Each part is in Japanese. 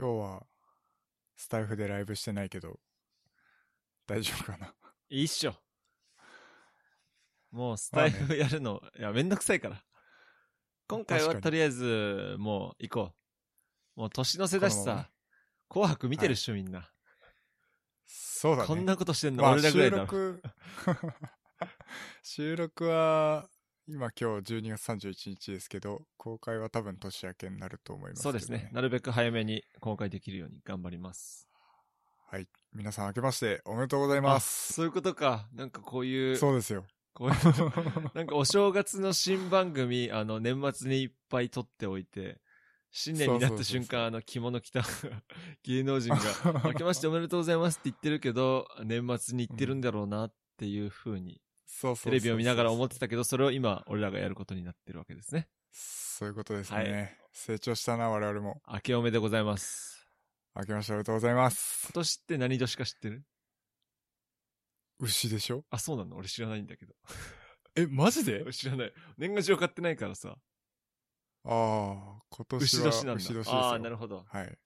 今日は、スタイフでライブしてないけど、大丈夫かな？いいっしょ。もうスタイフやるの、いや、めんどくさいから。今回はとりあえず、もう行こう。もう年の瀬だしさ、紅白見てるっしょ、みんな。そうだね。こんなことしてんのまあ俺らぐらいだろ。収録、収録は、今今日12月31日ですけど、公開は多分年明けになると思いますけど、そうですね。なるべく早めに公開できるように頑張ります。はい。皆さん明けましておめでとうございます。そういうことか。なんかこういう、そうですよ。こういう、なんかお正月の新番組、あの、年末にいっぱい撮っておいて、新年になった瞬間、あの、着物着た 芸能人が、明けましておめでとうございますって言ってるけど、年末に行ってるんだろうなっていう風に、そうそうテレビを見ながら思ってたけど、それを今、俺らがやることになってるわけですね。そういうことですね。はい成長したな、我々も。明けおめでございます。明けましておめでとうございます今。年って何年か知ってる？牛でしょ？あ、そうなの？俺知らないんだけど。え、マジで？知らない。年賀状買ってないからさ。ああ、今年は牛年なんだ。牛年。ああ、なるほど。はい。へ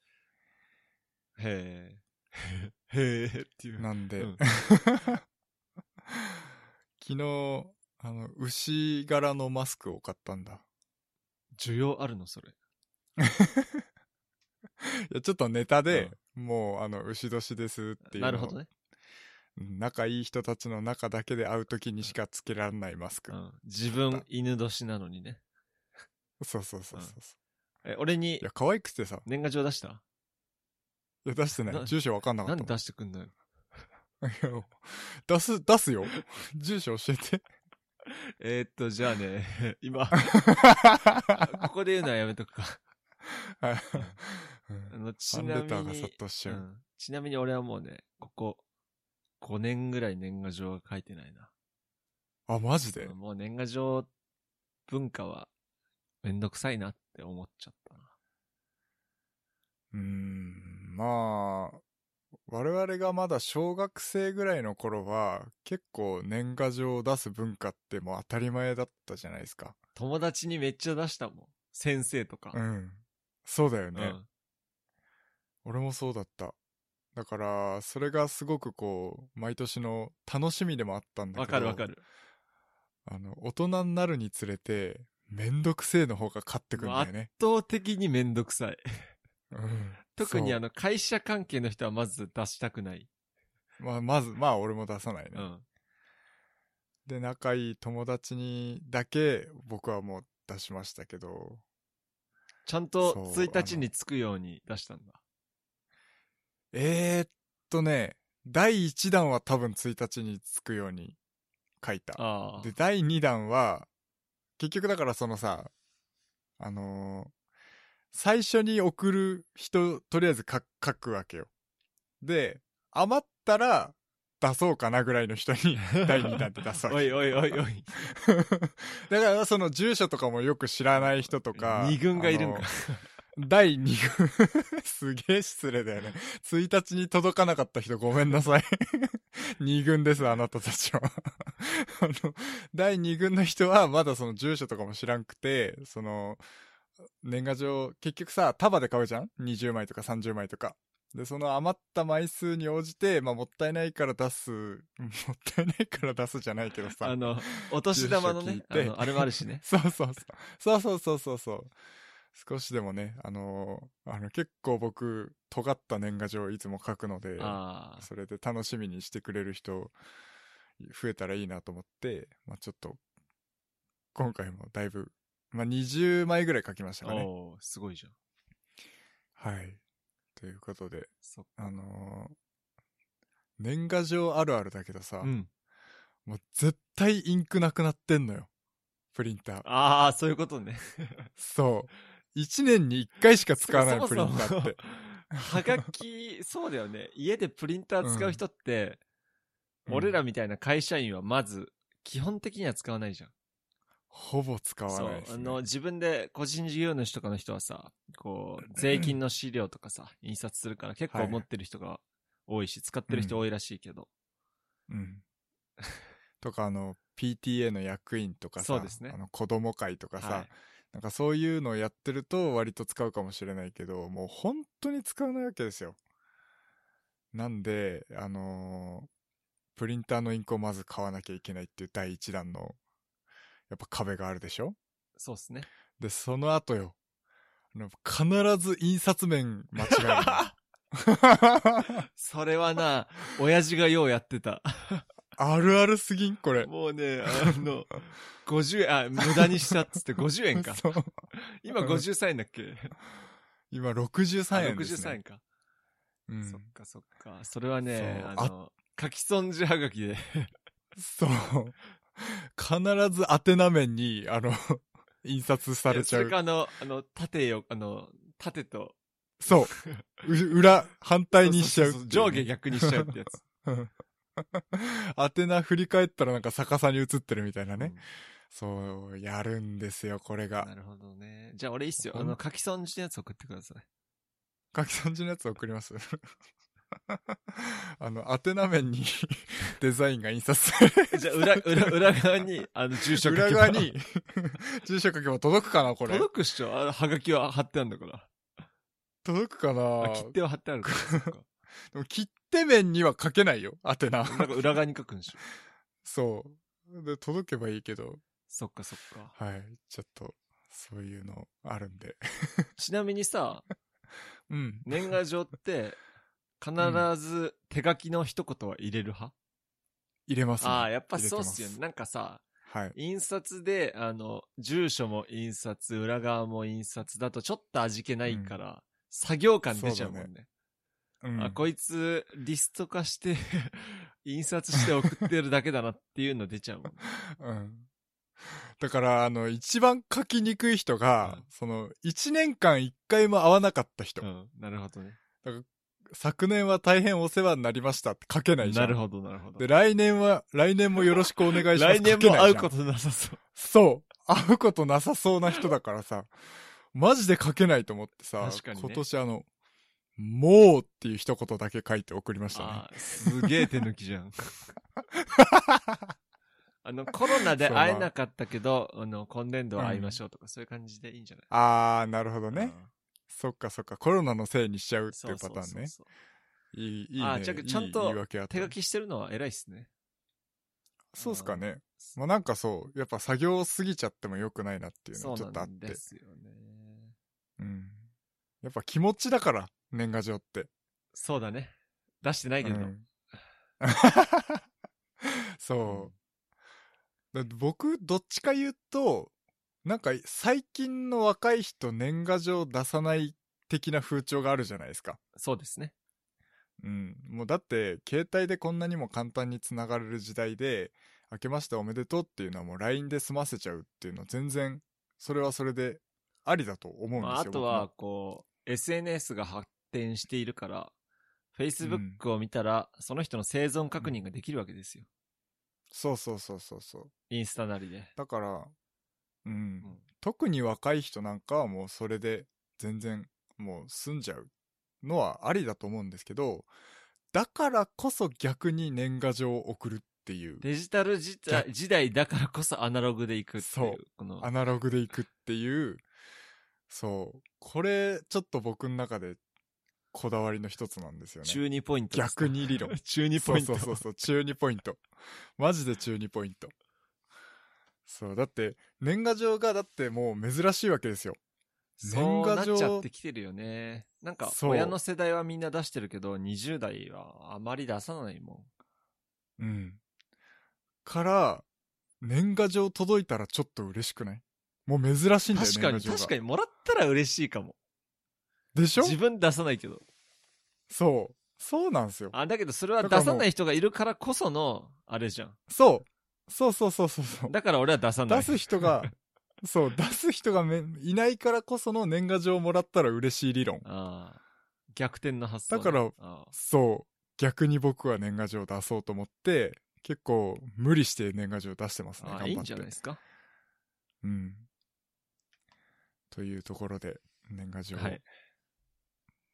え。へえっていう。なんで、うん 昨日、あの、牛柄のマスクを買ったんだ。需要あるの？それ。いや、ちょっとネタで、もう、あの、牛年ですっていうなるほどね。うん仲いい人たちの中だけで会うときにしかつけられないマスク。うん。自分、犬年なのにね。そうそうそうそう。え、俺にいや、可愛くてさ。年賀状出した？いや、出してな。ない住所わかんなかなんでったもん。出してくんのよ。出す、出すよ。住所教えて。えーっと、じゃあね、今、ここで言うのはやめとくか。はいあの、ちファンなみレターが殺に、到しちゃう？うんちなみに俺はもうね、ここ、5年ぐらい年賀状が書いてないな。あ、マジで？うんもう年賀状文化はめんどくさいなって思っちゃったな。うーん、まあ、我々がまだ小学生ぐらいの頃は、結構年賀状を出す文化ってもう当たり前だったじゃないですか。友達にめっちゃ出したもん。先生とか。うん。そうだよね。うん俺もそうだった。だから、それがすごくこう、毎年の楽しみでもあったんだけど。わかるわかる。あの、大人になるにつれて、めんどくせえの方が勝ってくんだよね。圧倒的にめんどくさい。うん。特にあの、会社関係の人はまず出したくない。まあ、まず、まあ俺も出さないね。うん。で、仲いい友達にだけ僕はもう出しましたけど、ちゃんとそう1日に着くように出したんだ。えー、っとね、第1弾は多分1日につくように書いた。で、。第2弾は、結局だからそのさ、あのー最初に送る人、とりあえず書書くわけよ。で、余ったら出そうかなぐらいの人に 第2弾って出すわけ。おいおいおいおい。だからその住所とかもよく知らない人とか。二軍がいるんか。第2軍 すげえ失礼だよね。1日に届かなかった人ごめんなさい。2軍です、あなたたちは。あの、第2軍の人はまだその住所とかも知らんくて、その、年賀状、結局さ、束で買うじゃん ?20 枚とか30枚とか。で、その余った枚数に応じて、まあ、もったいないから出す、もったいないから出すじゃないけどさ。あの、お年玉のねあの、あれもあるしね。そうそうそう。そうそうそうそうそう。少しでもね、あのーあの、結構僕、尖った年賀状をいつも書くので。それで楽しみにしてくれる人、増えたらいいなと思って、まあちょっと、今回もだいぶ、まあ20枚ぐらい書きましたかね。おーすごいじゃん。はい。ということで、あのー年賀状あるあるだけどさ、うん。もう絶対インクなくなってんのよ。プリンター。ああ、そういうことね。そう。一年に一回しか使わないそプリンターって。はがき、そうだよね。家でプリンター使う人って、俺らみたいな会社員はまず、基本的には使わないじゃん。ほぼ使わないで。す、ね。あの、自分で個人事業主とかの人はさ、こう、税金の資料とかさ、印刷するから結構持ってる人が多いし、使ってる人多いらしいけど。うん。とか、あの、PTA の役員とかさ、そうですねあの子供会とかさ、はいなんかそういうのをやってると割と使うかもしれないけど、もう本当に使わないわけですよ。なんで、あのープリンターのインクをまず買わなきゃいけないっていう第一弾の、やっぱ壁があるでしょ？そうっすね。で、その後よ。あの必ず印刷面間違えるのそれはな、親父がようやってた。あるあるすぎん？これ。もうね、あの、50円、あ、無駄にしたっつって50円か。そう今53円だっけ？今63円あです、ね。63円か。うんそっかそっか。それはね、あの、書き損じはがきで。そう。必ず宛名面に、あの、印刷されちゃいやそれかあの、あの、縦よ、あの、縦と。そう。う 裏、反対にしちゃううね上下逆にしちゃうってやつ。宛名振り返ったらなんか逆さに映ってるみたいなね。うんそう、やるんですよ、これがな。るほどね。じゃあ俺いいっすよ。あの、書き損じのやつ送ってください。書き損じのやつ送ります？あの、宛名面に デザインが印刷されじゃあ裏、裏、裏側に、あの、住所書けば裏側に 住所書けば届くかな、これ。届くっしょあの、はがきは貼ってあるんだから。届くかなあ、切手は貼ってあるから。でも切手面には書けないよ、宛名。なんか裏側に書くんでしょ。そう。で、届けばいいけど、そっかそっか。はい。ちょっと、そういうのあるんで。ちなみにさ、うん。年賀状って、必ず手書きの一言は入れる派、入れますね。ああ、やっぱそうっすよね。なんかさ、はい。印刷で、あの、住所も印刷、裏側も印刷だとちょっと味気ないから、作業感出ちゃうもんね。うん。あ、こいつ、リスト化して、印刷して送ってるだけだなっていうの出ちゃうもんね。うん。だから、あの、一番書きにくい人が、うんその、一年間一回も会わなかった人。うん、なるほどね。昨年は大変お世話になりましたって書けないじゃん。なるほど、なるほどで、。来年は、来年もよろしくお願いします。来年も会うこととなさそう。そう。会うことなさそうな人だからさ、マジで書けないと思ってさ、ね今年あの、もうっていう一言だけ書いて送りましたね。すげえ手抜きじゃん。あの、コロナで会えなかったけど、あの、今年度は会いましょうとか、そういう感じでいいんじゃない？あー、なるほどね。うんそっかそっか。コロナのせいにしちゃうっていうそうそうパターンね。そうそういい、いいね。あじゃあちゃんと手書きしてるのは偉いっすね。そうっすかね。まあなんかそう、やっぱ作業すぎちゃっても良くないなっていうのそうがちょっとあってなんで。すよね。うん。やっぱ気持ちだから、年賀状って。そうだね。出してないけど。うん そう。僕、どっちか言うと、なんか最近の若い人年賀状出さない的な風潮があるじゃないですか。そうですね。うん。もうだって、携帯でこんなにも簡単につながれる時代で、明けましておめでとうっていうのはもう LINE で済ませちゃうっていうのは全然、それはそれでありだと思うんですよ。まあ、あと僕は、こう、SNS が発展しているから、Facebook を見たら、その人の生存確認ができるわけですよ。そうそうそうそうそう。インスタなりで。だから、うん、うん特に若い人なんかはもうそれで全然もう済んじゃうのはありだと思うんですけど、だからこそ逆に年賀状を送るっていう、デジタル時代時代だからこそアナログでいくっていう。そうこのアナログでいくっていう、そう、これちょっと僕の中でこだわりの一つなんですよね。中二ポイント。逆に理論。中二ポイント。そうそうそうそう、中2ポイント。マジで中2ポイント。そう、だって、年賀状がだってもう珍しいわけですよ。そうなっ年賀状ちゃってきてるよね。なんか、親の世代はみんな出してるけど、20代はあまり出さないもん。うん。から、年賀状届いたらちょっと嬉しくない？もう珍しいんだよ、確かに、年賀状が確かに、もらったら嬉しいかも。でしょ？自分出さないけど。そう。そうなんですよ。あ、だけどそれは出さない人がいるからこその、あれじゃん。そう。そうそうそうそうそう。だから俺は出さない。出す人が、そう、出す人がめいないからこその年賀状をもらったら嬉しい理論。ああ。逆転の発想ね。だからああそう。逆に僕は年賀状を出そうと思って、結構無理して年賀状出してますね。頑張って。いいんじゃないですか？うん。というところで、年賀状を、はい。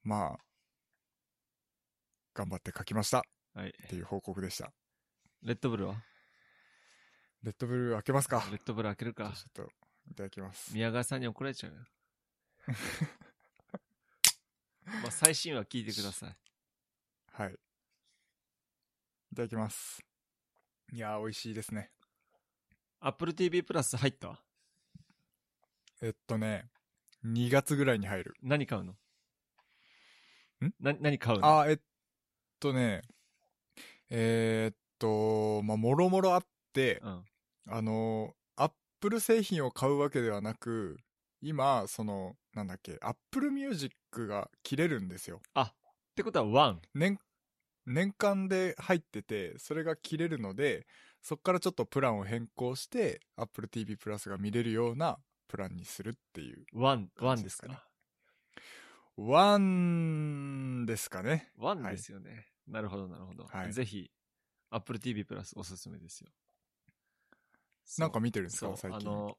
まあ、頑張って書きましたっはい。ていう報告でした。レッドブルは？レッドブルー開けますか？レッドブル開けるか。ちょっと、いただきます。宮川さんに怒られちゃうよ。まあ、最新話聞いてください。はい。いただきます。いやー、美味しいですね。Apple TV プラス入った？えっとね、2月ぐらいに入る。何買うの？ん？な、何買うの？あー、えっとね、えーっと、まあ、もろもろあって、うん。あの、アップル製品を買うわけではなく、今、その、なんだっけ、 Apple Music が切れるんですよ。ってことは One。年、年間で入ってて、それが切れるので、そっからちょっとプランを変更して、Apple TV プラスが見れるようなプランにするっていう。 One、One ですすかね Oneですか？ね。 One ですよね。なるほど、なるほど。はいぜひ、Apple TV+おすすめですよ。なんか見てるんですか？最近。あの、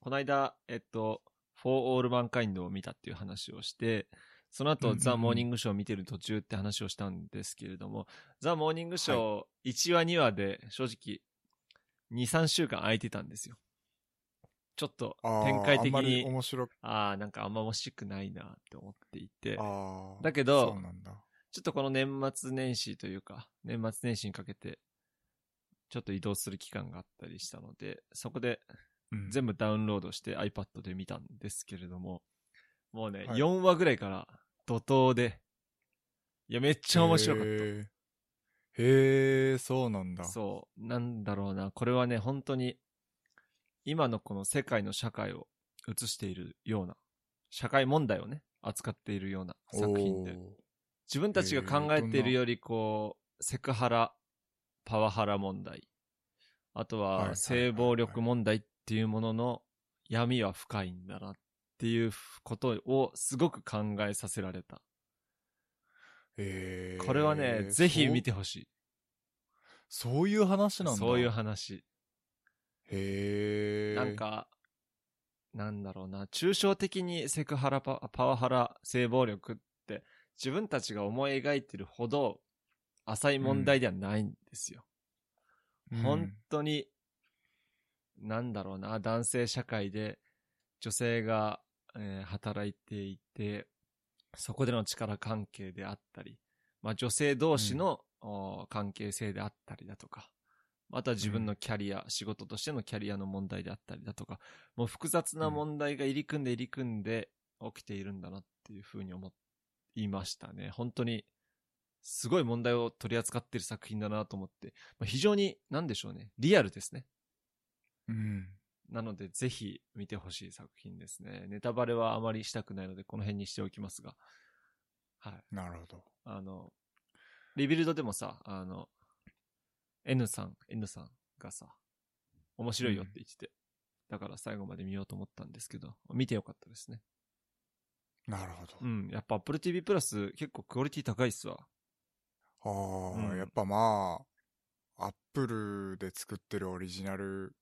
この間、えっと、For All Mankind を見たっていう話をして、その後、うんうんうんザ・モーニングショーを見てる途中って話をしたんですけれども、ザ・モーニングショー1話2話で正直、2、3週間空いてたんですよ。ちょっと展開的に、面白く、ああ、なんかあんま欲しくないなって思っていて。だけど。ちょっとこの年末年始というか、年末年始にかけて、ちょっと移動する期間があったりしたので、そこでうん。全部ダウンロードして iPad で見たんですけれども、もうね、はい。4話ぐらいから怒涛で、いや、めっちゃ面白かっへー。へえ、そうなんだ。た。そう、なんだろうな、これはね、本当に、今のこの世界の社会を映しているような、社会問題をね、扱っているような作品でお、ー。自分たちが考えているより、こう、セクハラ、パワハラ問題、あとは性暴力問題っていうものの闇は深いんだなっていうことをすごく考えさせられた。へーこれはね、ぜひ見てほしい。そう。そういう話なんだ。そういう話。へえ。なん、か、なんだろうな、抽象的にセクハラパ、パワハラ、性暴力って自分たちが思い描いてるほど浅い問題ではないんですよ。本当に、なんだろうな、男性社会で女性が、えー働いていて、そこでの力関係であったり、まあ女性同士の、お関係性であったりだとか、あとは自分のキャリア、仕事としてのキャリアの問題であったりだとか、もう複雑な問題が入り組んで入り組んで起きているんだなっていうふうに思いましたね。本当に、すごい問題を取り扱っている作品だなと思って、まあ、非常に、なんでしょうね、リアルですね。うん。なので、ぜひ見てほしい作品ですね。ネタバレはあまりしたくないので、この辺にしておきますが。はい。なるほど。あの、リビルドでもさ、あの、N さん、N さんがさ、面白いよって言ってて、だから最後まで見ようと思ったんですけど、見てよかったですね。なるほど。うん。やっぱ Apple TV プラス結構クオリティ高いっすわ。ああ、うんやっぱまあ、アップルで作ってるオリジナル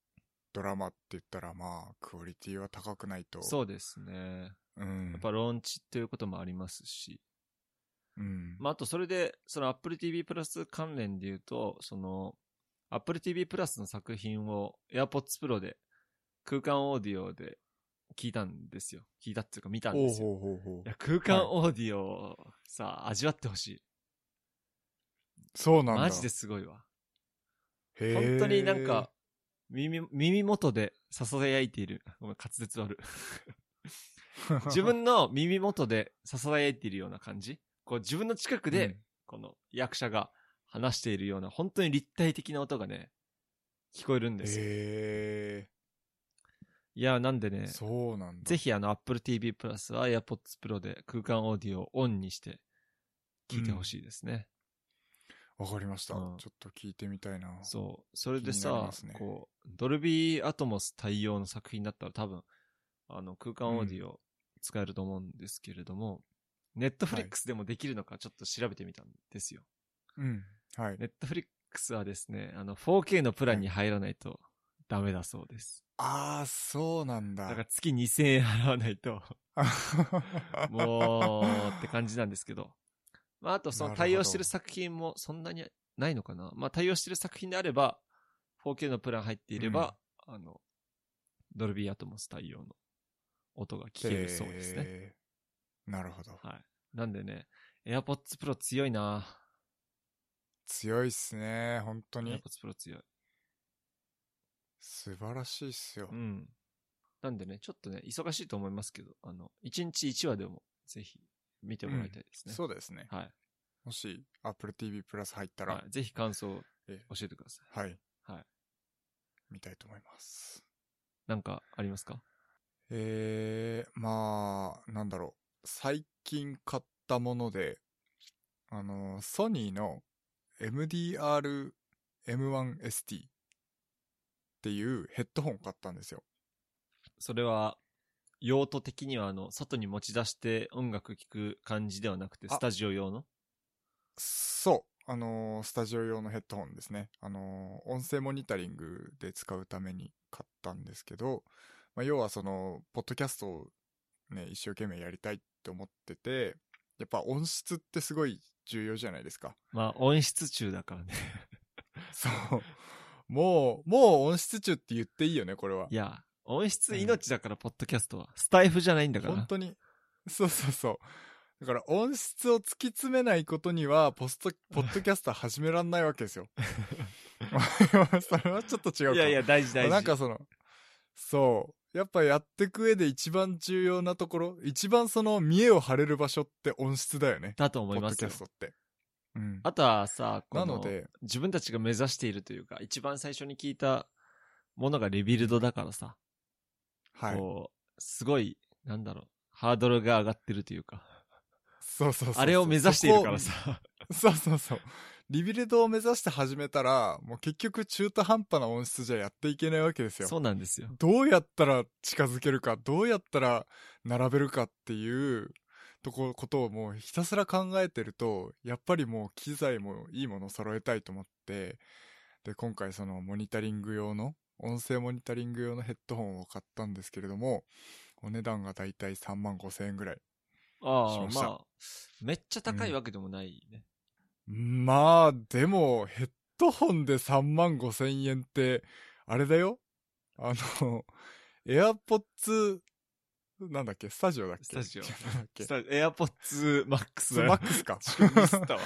ドラマって言ったらまあ、クオリティは高くないと。そうですね。うん。やっぱローンチっていうこともありますし。うん。まあ、あとそれで、その Apple TV プラス関連で言うと、その、Apple TV プラスの作品を AirPods Pro で空間オーディオで聞いたんですよ。聞いたっていうか見たんですよ。空間オーディオをさ、味わってほしい。そうなんだ。マジですごいわ。本当になんか、、耳、耳元で囁いている。ごめん、滑舌悪い。自分の耳元で囁いているような感じ？こう自分の近くで、この役者が話しているような、本当に立体的な音がね、聞こえるんですよ。へいや、なんでえ、ね、そうなんだ。ぜひあの Apple TV Plus は AirPods Pro で空間オーディオをオンにして聞いてほしいですね。わかりました、うんちょっと聞いてみたいな。そう。それでさ、ねこう、ドルビーアトモス対応の作品だったら多分、あの空間オーディオ使えると思うんですけれども、ネットフリックスでもできるのかちょっと調べてみたんですよ。うん。はい。ネットフリックスはですね、あの 4K のプランに入らないとダメだそうです。ああ、そうなんだ。だから月2000円払わないと、もうって感じなんですけど。まあ、あとその対応してる作品もそんなにないのかな。まあ、対応してる作品であれば、4K のプラン入っていれば、あの、ドルビーアトモス対応の音が聞けるそうですね。なるほど。はい。なんでね、AirPods Pro 強いな強いっすね。本当に。AirPods Pro 強い。素晴らしいっすよう。ん。なんでね、ちょっとね、忙しいと思いますけど、あの、1日1話でもぜひ見てもらいたいですね。そうですね。はい。もし、Apple TV プラス入ったら、はい。ぜひ感想教えてください。はい。はい。見たいと思います。なんかありますか？えー、まあ、なんだろう。最近買ったもので、あの、ソニーの MDR M1ST っていうヘッドホン買ったんですよ。それは、用途的には、あの、外に持ち出して音楽聴く感じではなくて、あスタジオ用の？そう。あのースタジオ用のヘッドホンですね。あのー音声モニタリングで使うために買ったんですけど、まあ、要はその、ポッドキャストをね、一生懸命やりたいって思ってて、やっぱ音質ってすごい重要じゃないですか。まあ、音質中だからね。そう。もう、もう音質中って言っていいよね、これは。いや、音質命だから、ポッドキャストは。スタイフじゃないんだから。本当に。そうそうそう。だから音質を突き詰めないことには、ポスト、ポッドキャスト始めらんないわけですよ。それはちょっと違うか。いやいや、大事大事。なんかその、そう。やっぱやっていく上で一番重要なところ、一番その見栄を張れる場所って音質だよね。だと思いますよポッドキャス。トって。うん。あとはさ、このなので、自分たちが目指しているというか、一番最初に聞いたものがリビルドだからさ、はい。こう、すごい、なんだろう、ハードルが上がってるというか、そうそうそうあれを目指しているからさ、そうそうそう。リビルドを目指して始めたら、もう結局中途半端な音質じゃやっていけないわけですよ。そうなんですよ。どうやったら近づけるか、どうやったら並べるかっていうとこ、ことをもうひたすら考えてると、やっぱりもう機材もいいものを揃えたいと思って、で、今回そのモニタリング用の、音声モニタリング用のヘッドホンを買ったんですけれども、お値段がだいたい3万5千円ぐらい。ああ、しましたまあ、めっちゃ高いわけでもないね。まあ、でも、ヘッドホンで3万5千円って、あれだよあの、AirPods、なんだっけ？スタジオだっけ？スタジオなんだっけ？スタエアポッツマックススマックスか。スったわ。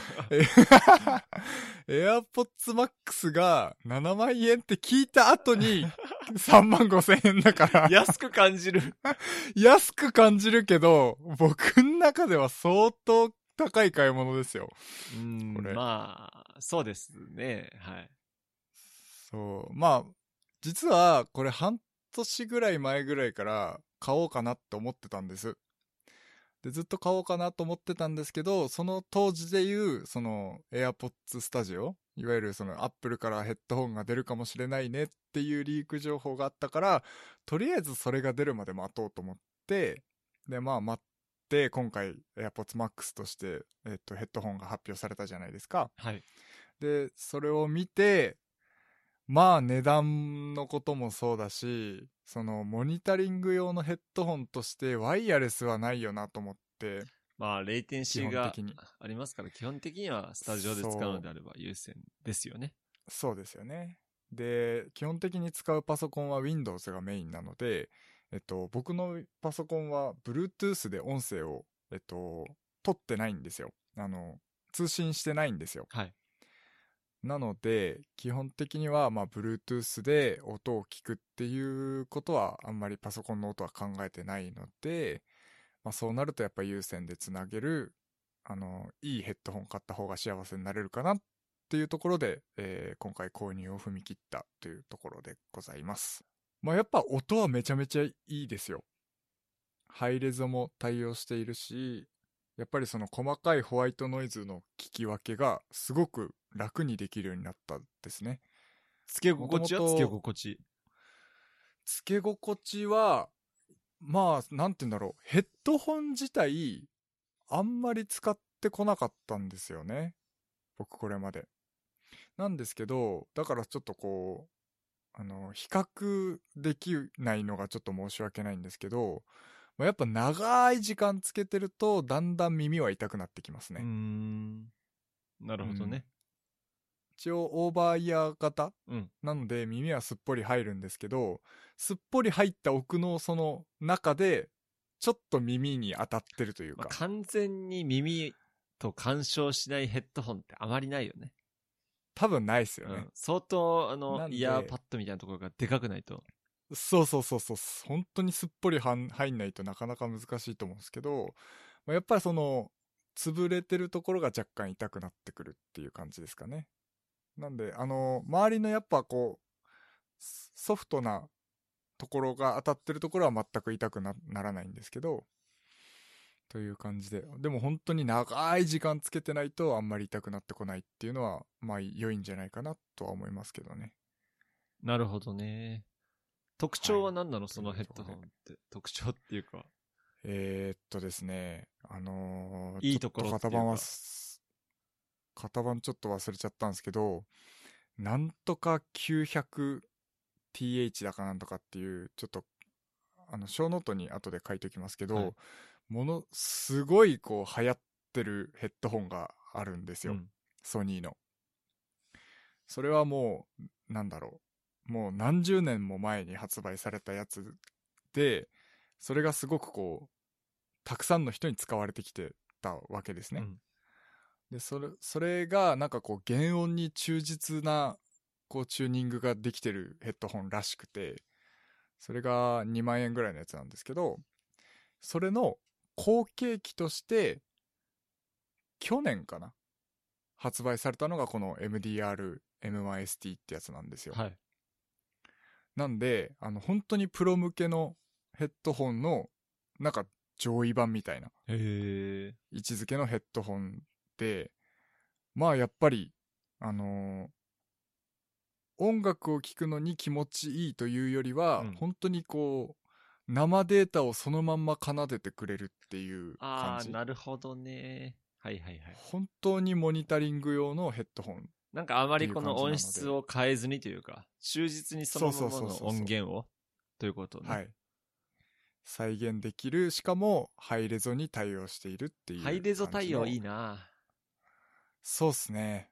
エアポッツマックスが7万円って聞いた後に3万5千円だから、安く感じる。安く感じるけど、僕の中では相当高い買い物ですよ。うんこれまあ、そうですね。はい。そう。まあ、実はこれ半年ぐらい前ぐらいから買おうかなって思ってたんです。で、ずっと買おうかなと思ってたんですけど、その当時で言う、その AirPods Studio、いわゆるその Apple からヘッドホンが出るかもしれないねっていうリーク情報があったから、とりあえずそれが出るまで待とうと思って、で、まあ待って、今回 AirPods Max として、えっと、ヘッドホンが発表されたじゃないですか。はい。で、それを見て、まあ値段のこともそうだし、そのモニタリング用のヘッドホンとしてワイヤレスはないよなと思って、まあ、レイテンシー基がありますから、基本的にはスタジオで使うのであれば優先ですよね。そうですよね。で、基本的に使うパソコンは Windows がメインなので、えっと、僕のパソコンは Bluetooth で音声を、えっと、取ってないんですよ。あの、通信してないんですよ。はい。なので、基本的には、まあ、Bluetooth で音を聞くっていうことは、あんまりパソコンの音は考えてないので、まあ、そうなるとやっぱ有線でつなげる、あの、いいヘッドホン買った方が幸せになれるかなっていうところで、えー今回購入を踏み切ったというところでございます。まあ、やっぱ音はめちゃめちゃいいですよ。ハイレゾも対応しているし、やっぱりその細かいホワイトノイズの聞き分けがすごく楽にできるようになったですね。付け心地は？元々付け心地。付け心地は、まあ、なんて言うんだろう。ヘッドホン自体、あんまり使ってこなかったんですよね。僕これまで。なんですけど、だからちょっとこう、あの、比較できないのがちょっと申し訳ないんですけど、まあやっぱ長い時間つけてると、だんだん耳は痛くなってきますね。ん。なるほどね。一応オーバーイヤー型うん。なので耳はすっぽり入るんですけど、すっぽり入った奥のその中で、ちょっと耳に当たってるというか。まあ完全に耳と干渉しないヘッドホンってあまりないよね。多分ないですよねうん。。相当、あなの、イヤーパッドみたいなところがでかくないと。そうそうそうそう。本当にすっぽりはん入んないとなかなか難しいと思うんですけど、まあやっぱりその、潰れてるところが若干痛くなってくるっていう感じですかね。なんで、あの、周りのやっぱこう、ソフトなところが当たってるところは全く痛くなならないんですけど、という感じで。でも本当に長い時間つけてないとあんまり痛くなってこないっていうのは、まあ良いんじゃないかなとは思いますけどね。なるほどね。特徴は何なの、はいそのヘッドホンって。特徴っていうか。えー、っとですね、あのーいいところちょっっていうか型番はす、型番ちょっと忘れちゃったんですけど、なんとか 900TH だかなんとかっていう、ちょっと、あの、ショーノートに後で書いておきますけど、はいもの、すごいこう流行ってるヘッドホンがあるんですよ。うんソニーの。それはもう、なんだろう。もう何十年も前に発売されたやつで、それがすごくこう、たくさんの人に使われてきてたわけですね。うんで、それ、それがなんかこう、原音に忠実な、こう、チューニングができてるヘッドホンらしくて、それが2万円ぐらいのやつなんですけど、それの後継機として、去年かな発売されたのがこの MDR M1ST ってやつなんですよ。はい。なんで、あの、本当にプロ向けのヘッドホンの、なんか上位版みたいな。位置づけのヘッドホンで、まあやっぱり、あのー音楽を聴くのに気持ちいいというよりは、うん本当にこう、生データをそのまんま奏でてくれるっていうああ、感じ。なるほどね。はいはいはい。本当にモニタリング用のヘッドホン。なんかあまりこの音質を変えずにというか、忠実にそのままの音源をということね。はい。再現できる、しかもハイレゾに対応しているっていうハイレゾ対応いいな。なそうっすね。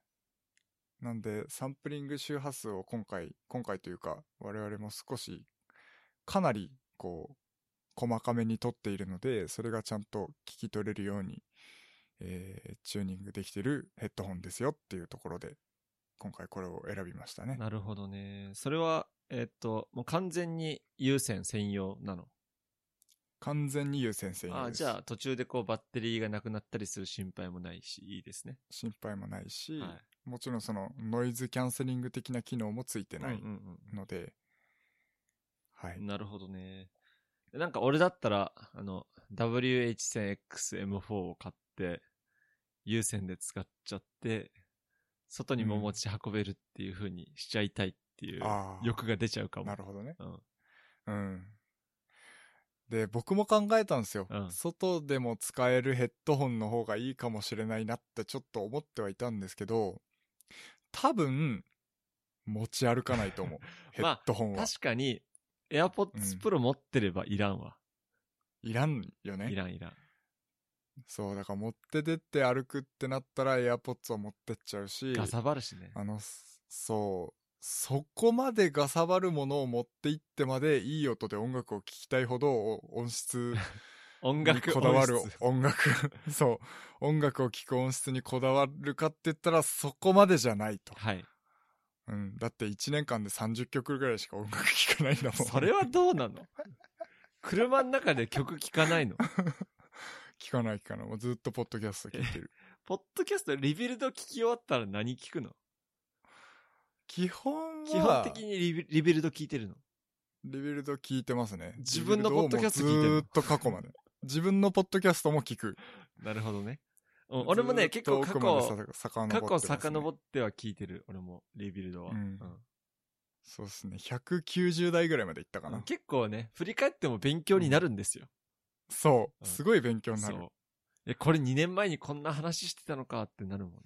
なんで、サンプリング周波数を今回、今回というか、我々も少し、かなり、こう、細かめに取っているので、それがちゃんと聞き取れるように、えーチューニングできてるヘッドホンですよっていうところで、今回これを選びましたね。なるほどね。それは、えっと、もう完全に有線専用なの？完全に優先専用ああ、です。じゃあ途中でこうバッテリーがなくなったりする心配もないし、いいですね。心配もないし、はもちろんそのノイズキャンセリング的な機能もついてい。ないうんうんうんので、はい。なるほどね。なんか俺だったら、あの、WH1000XM4 を買って、有線で使っちゃって、外にも持ち運べるっていう風にしちゃいたいっていう欲が出ちゃうかも。なるほどね。うん。うん。で、僕も考えたんですよ。うん外でも使えるヘッドホンの方がいいかもしれないなってちょっと思ってはいたんですけど、多分、持ち歩かないと思う。ヘまあッドホンは。確かに、AirPods うん Pro 持ってればいらんわ。いらんよね。いらんいらん。そう、だから持って出て歩くってなったら AirPods を持ってっちゃうし、ガサバるしね。あの、そう、そこまでガサバるものを持って行ってまでいい音で音楽を聴きたいほど音質に 音楽こだわる音楽、そう、音楽を聴く音質にこだわるかって言ったらそこまでじゃないと。はい。うん。だって1年間で30曲ぐらいしか音楽聴かないんだもん。それはどうなの？車の中で曲聴かないの？聴かない聴かない。もうずっとポッドキャスト聴いてる。ポッドキャスト Rebuild 聞き終わったら何聞くの？基本は、基本的にリビ Rebuild 聞いてるの？ Rebuild 聞いてますね。自分のポッドキャスト聞いてんの？ Rebuild をもうずーっと過去まで。自分のポッドキャストも聞く。なるほどね。うん俺もね、結構過去、過過去遡っては聞いてる。俺も、 Rebuild は。うんそうですね。190代ぐらいまで行ったかな。うん結構ね、振り返っても勉強になるんですよ。そう。うんすごい勉強になる。え、これ2年前にこんな話してたのかってなるもんね。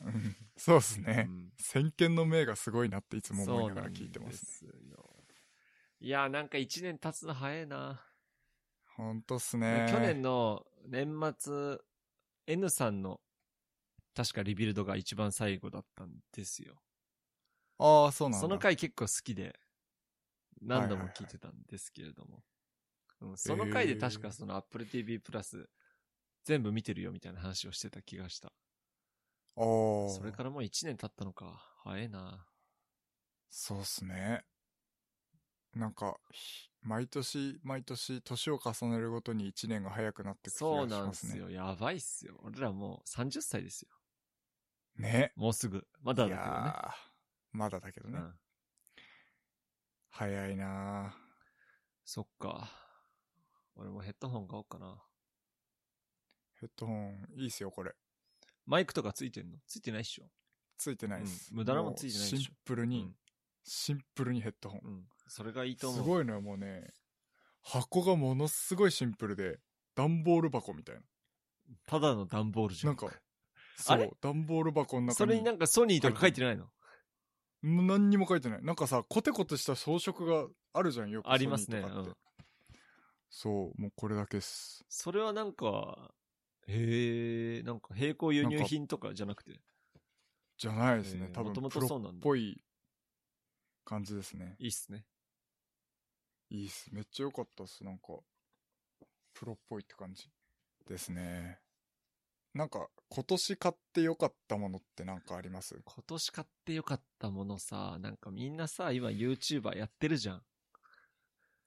うんそうですねう。ん先見の明がすごいなっていつも思いながら聞いてます。そうなんですよ。いやーなんか1年経つの早いな。ほんとっすね。去年の年末、N さんの確かリビルドが一番最後だったんですよ。ああ、そうなんだ。その回結構好きで、何度も聞いてたんですけれども。うんその回で確かその Apple TV プラス全部見てるよみたいな話をしてた気がした。ああ。それからもう1年経ったのか。早いな。そうっすね。なんか、ひ毎年、毎年、年を重ねるごとに1年が早くなってく気そうがしますね。なんすよ。やばいっすよ。俺らもう30歳ですよ。ね。もうすぐ。まだだいけどね。やーまだだけどね。うん。早いなそっか。俺もヘッドホン買おうかな。ヘッドホン、いいっすよ、これ。マイクとかついてんの？ついてないっしょ。ついてないっす。うん無駄なもんついてないでしょもうシンプルに、うんシンプルにヘッドホン。うん。それがいいと思う。すごいのよ、もうね。箱がものすごいシンプルで、段ボール箱みたいな。ただの段ボールじゃん。なんか、そあれ？う、段ボール箱の中に。それになんかソニーとか書いてないの？もう何にも書いてない。なんかさ、コテコテした装飾があるじゃん、よく。ありますねソニーとかってうんそう、もうこれだけっす。それはなんか、へえ、なんか並行輸入品とかじゃなくて、じゃないですね。えー多分、プロっぽい感じですね。いいっすね。いいっす。めっちゃ良かったっす。なんか、プロっぽいって感じですね。なんか、今年買って良かったものってなんかあります？今年買ってよかったものさ、なんかみんなさ、今 YouTuber やってるじゃん。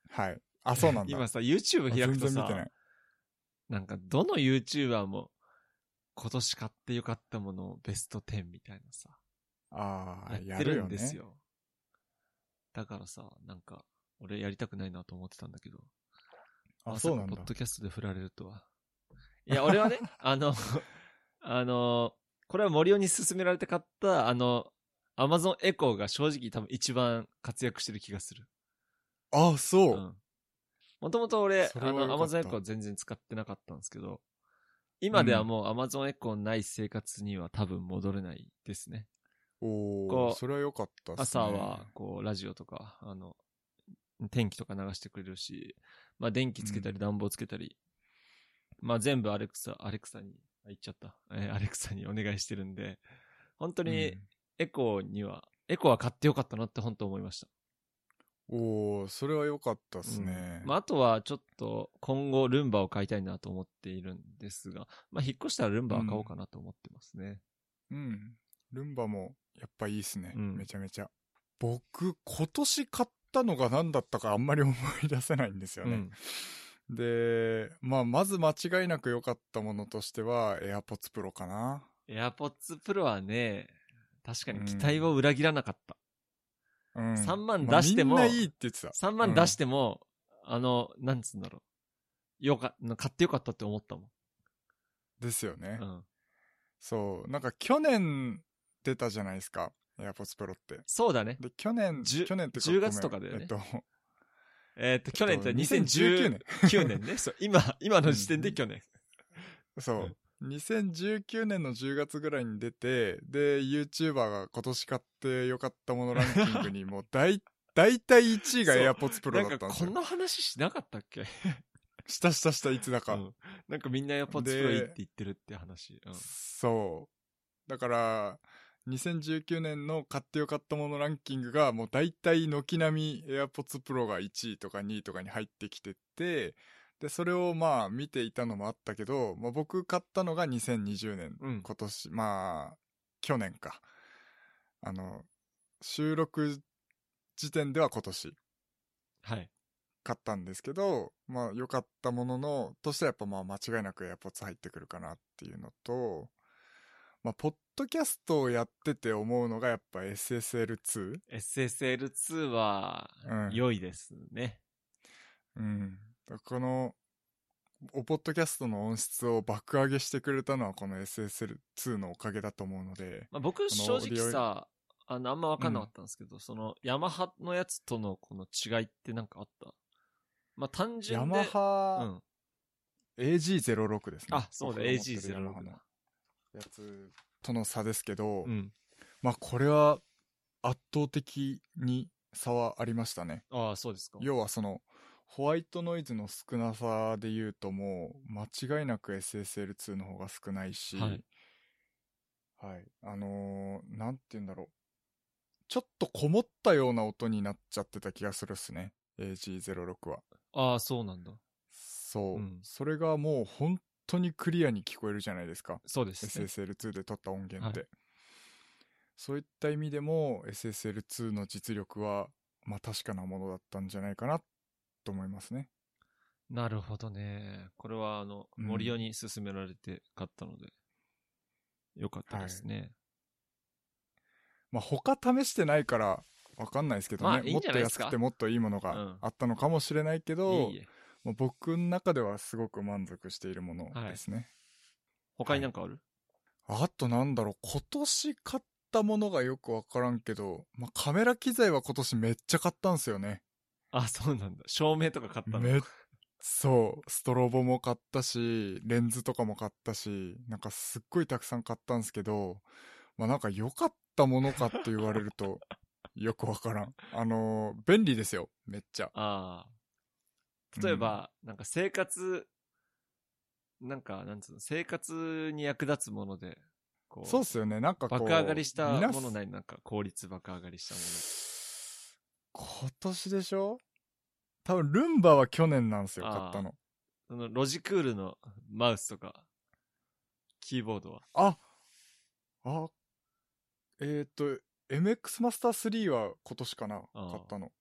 はい。あ、そうなんだ。今さ、YouTube 開くとさな、い。なんかどの YouTuber も今年買ってよかったものベスト10みたいなさ、ああ、やってる。んですよ。だからさ、なんか、俺やりたくないなと思ってたんだけど。あ、そうなんだかポッ。ドキャストで振られるとは。いや、俺はね、あの、あの、これは森尾に勧められて買った、あの、アマゾンエコーが正直多分一番活躍してる気がする。あ、そう。うん。もともと俺、あの、アマゾンエコー全然使ってなかったんですけど、今ではもうアマゾンエコーない生活には多分戻れないですね。おおそれは良かったっすね。朝は、こう、ラジオとか、あの、天気とか流してくれるし、まあ、電気つけたり、うん暖房つけたり、まあ、全部アレクサ、アレクサに、あ、言っちゃった。えーアレクサにお願いしてるんで、本当に、エコーには、エコーは買ってよかったなって本当思いました。うんおおそれは良かったっすねうん。まあ、あとは、ちょっと、今後、ルンバを買いたいなと思っているんですが、まあ、引っ越したらルンバは買おうかなと思ってますね。うん。ルンバも、やっぱいいっすね。うんめちゃめちゃ。僕、今年買ったのが何だったかあんまり思い出せないんですよね。うん。で、まあ、まず間違いなく良かったものとしては、AirPods Pro かな。AirPods Pro はね、確かに期待を裏切らなかった。うん。3万まあ出してもみんないいって言ってた。3万出しても、あの、なんつうんだろう。よか、買ってよかったって思ったもん。ですよね。うん。そう。なんか去年出たじゃないですか。AirPods Pro って。そうだね。で、去年、去年ってか10月とかだよねえっと、えーっと、去年ってえっと2019 2019年年。9年ね。そう、今、今の時点で去年。そう。2019年の10月ぐらいに出て、で、YouTuber が今年買ってよかったものランキングに もう大、大体1位が AirPods Pro だったんですよ。こんな話しなかったっけ？したしたしたいつだか。うんなんかみんな AirPods で Pro いいって言ってるって話。うんそう。だから、2019年の買ってよかったものランキングがもう大体軒並み AirPods Pro が1位とか2位とかに入ってきてて、で、それをまあ見ていたのもあったけど、まあ、僕買ったのが2020年、うん今年、まあ、去年か。あの、収録時点では今年はい。買ったんですけど、まあ良かったものの、としてはやっぱまあ間違いなく AirPods 入ってくるかなっていうのと、まあ、ポッドキャストをやってて思うのがやっぱ SSL2? SSL2 はうん、良いですね。うん。だこの、おポッドキャストの音質を爆上げしてくれたのはこの SSL2 のおかげだと思うので、まあ、僕、の正直さ、あの、あんま分かんなかったんですけど、その、ヤマハのやつとのこの違いってなんかあった？まあ、単純で。ヤマハ、うん。AG06 ですね。あ、そうだ、僕が持ってるヤマハ AG06 のだ。やつとの差ですけど、うん。まあこれは圧倒的に差はありましたね。ああ、そうですか。要はその、ホワイトノイズの少なさで言うともう、間違いなく SSL2 の方が少ないし、はいはい。あのーなんて言うんだろう。ちょっとこもったような音になっちゃってた気がするっすね。AG06 は。ああ、そうなんだ。そう。うんそれがもう本当にクリアに聞こえるじゃないですか。そうですね。SSL2 で撮った音源って。はそういった意味でも SSL2 の実力は、まあ確かなものだったんじゃないかなと思いますね。なるほどね。これは、あの、うん森尾に勧められて買ったので、よかったですね。まあ他試してないからわかんないですけどね。まあいいんじゃないですか？もっと安くてもっといいものうんがあったのかもしれないけど、いえいえ。まあ僕の中ではすごく満足しているものですね。他になんかある、あとなんだろう、今年買ったものがよくわからんけど、まあカメラ機材は今年めっちゃ買ったんすよね。あ、そうなんだ。照明とか買ったの？めっそう、ストロボも買ったし、レンズとかも買ったし、なんかすっごいたくさん買ったんですけど、まあなんか良かったものかって言われると、よくわからん。あのー便利ですよ、めっちゃ。ああ。例えば、なんか生活、なんか、なんつうの、生活に役立つもので、こう、そうっすよね、なんかこう。爆上がりした皆ものない？なんか効率爆上がりしたも今年でしょ？多分ルンバは去年なんですよ、あー買ったの。の。その、ロジクールのマウスとか、キーボードは。あ、あ、えっ、と、MX マスター3は今年かな、あー買ったの。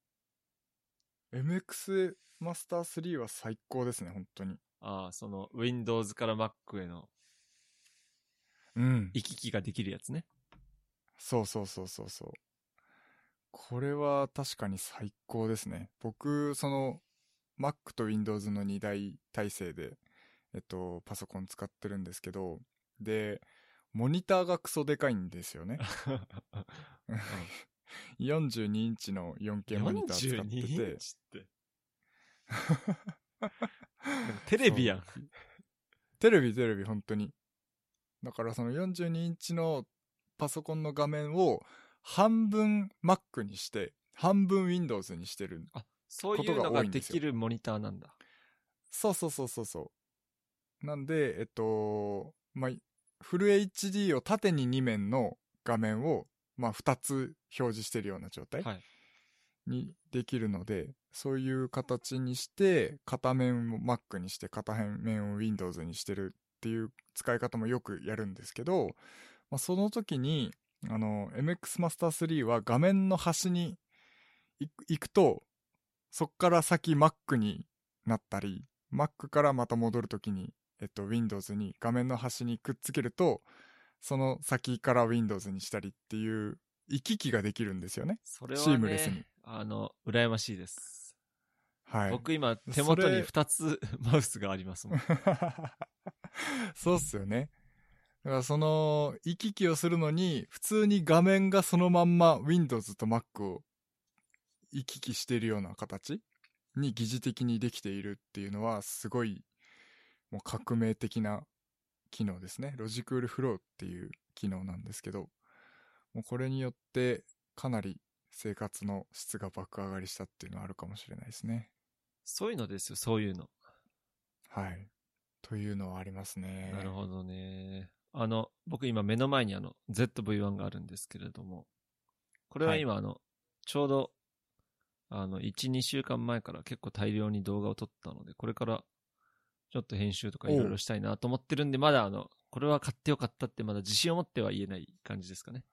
MX マスター3は最高ですね、本当に。ああ、その、Windows から Mac へのうん。行き来ができるやつね。そうそうそうそうそう。これは確かに最高ですね。僕、その、Mac と Windows の2台体制で、えっと、パソコン使ってるんですけど、で、モニターがクソでかいんですよね。42インチの 4K モニター使って42イてン。チって。テレビやん。テレビテレビ本当に。だからその42インチのパソコンの画面を半分 Mac にして、半分 Windows にしてる。そういうのができるモニターなんだ。そうそうそうそうそう。なんで、えっと、まあ、フル HD を縦に2面の画面を、まあ、2つ表示してるような状態はい。にできるので、そういう形にして、片面を Mac にして、片面を Windows にしてるっていう使い方もよくやるんですけど、まあ、その時に、あの、MX Master 3は画面の端に行くと、そっから先 Mac になったり、Mac からまた戻るときに、えっと、Windows に画面の端にくっつけると、その先から Windows にしたりっていう行き来ができるんですよね。それはシームレスにね、あの、羨ましいです。はい。僕今手元にそれ2つ マウスがありますもん。そうっすよね。だからその、行き来をするのに、普通に画面がそのまんま Windows と Mac を行き来しているような形に疑似的にできているっていうのは、すごい、もう革命的な機能ですね。ロジクールフローっていう機能なんですけど、もうこれによってかなり生活の質が爆上がりしたっていうのはあるかもしれないですね。そういうのですよ、そういうの。はい。というのはありますね。なるほどね。あの、僕今目の前にあの ZV-1 があるんですけれども、これは今あの、ちょうど、あの、1、2週間前から結構大量に動画を撮ったので、これからちょっと編集とかいろいろしたいなと思ってるんで、まだあの、これは買ってよかったってまだ自信を持っては言えない感じですかね。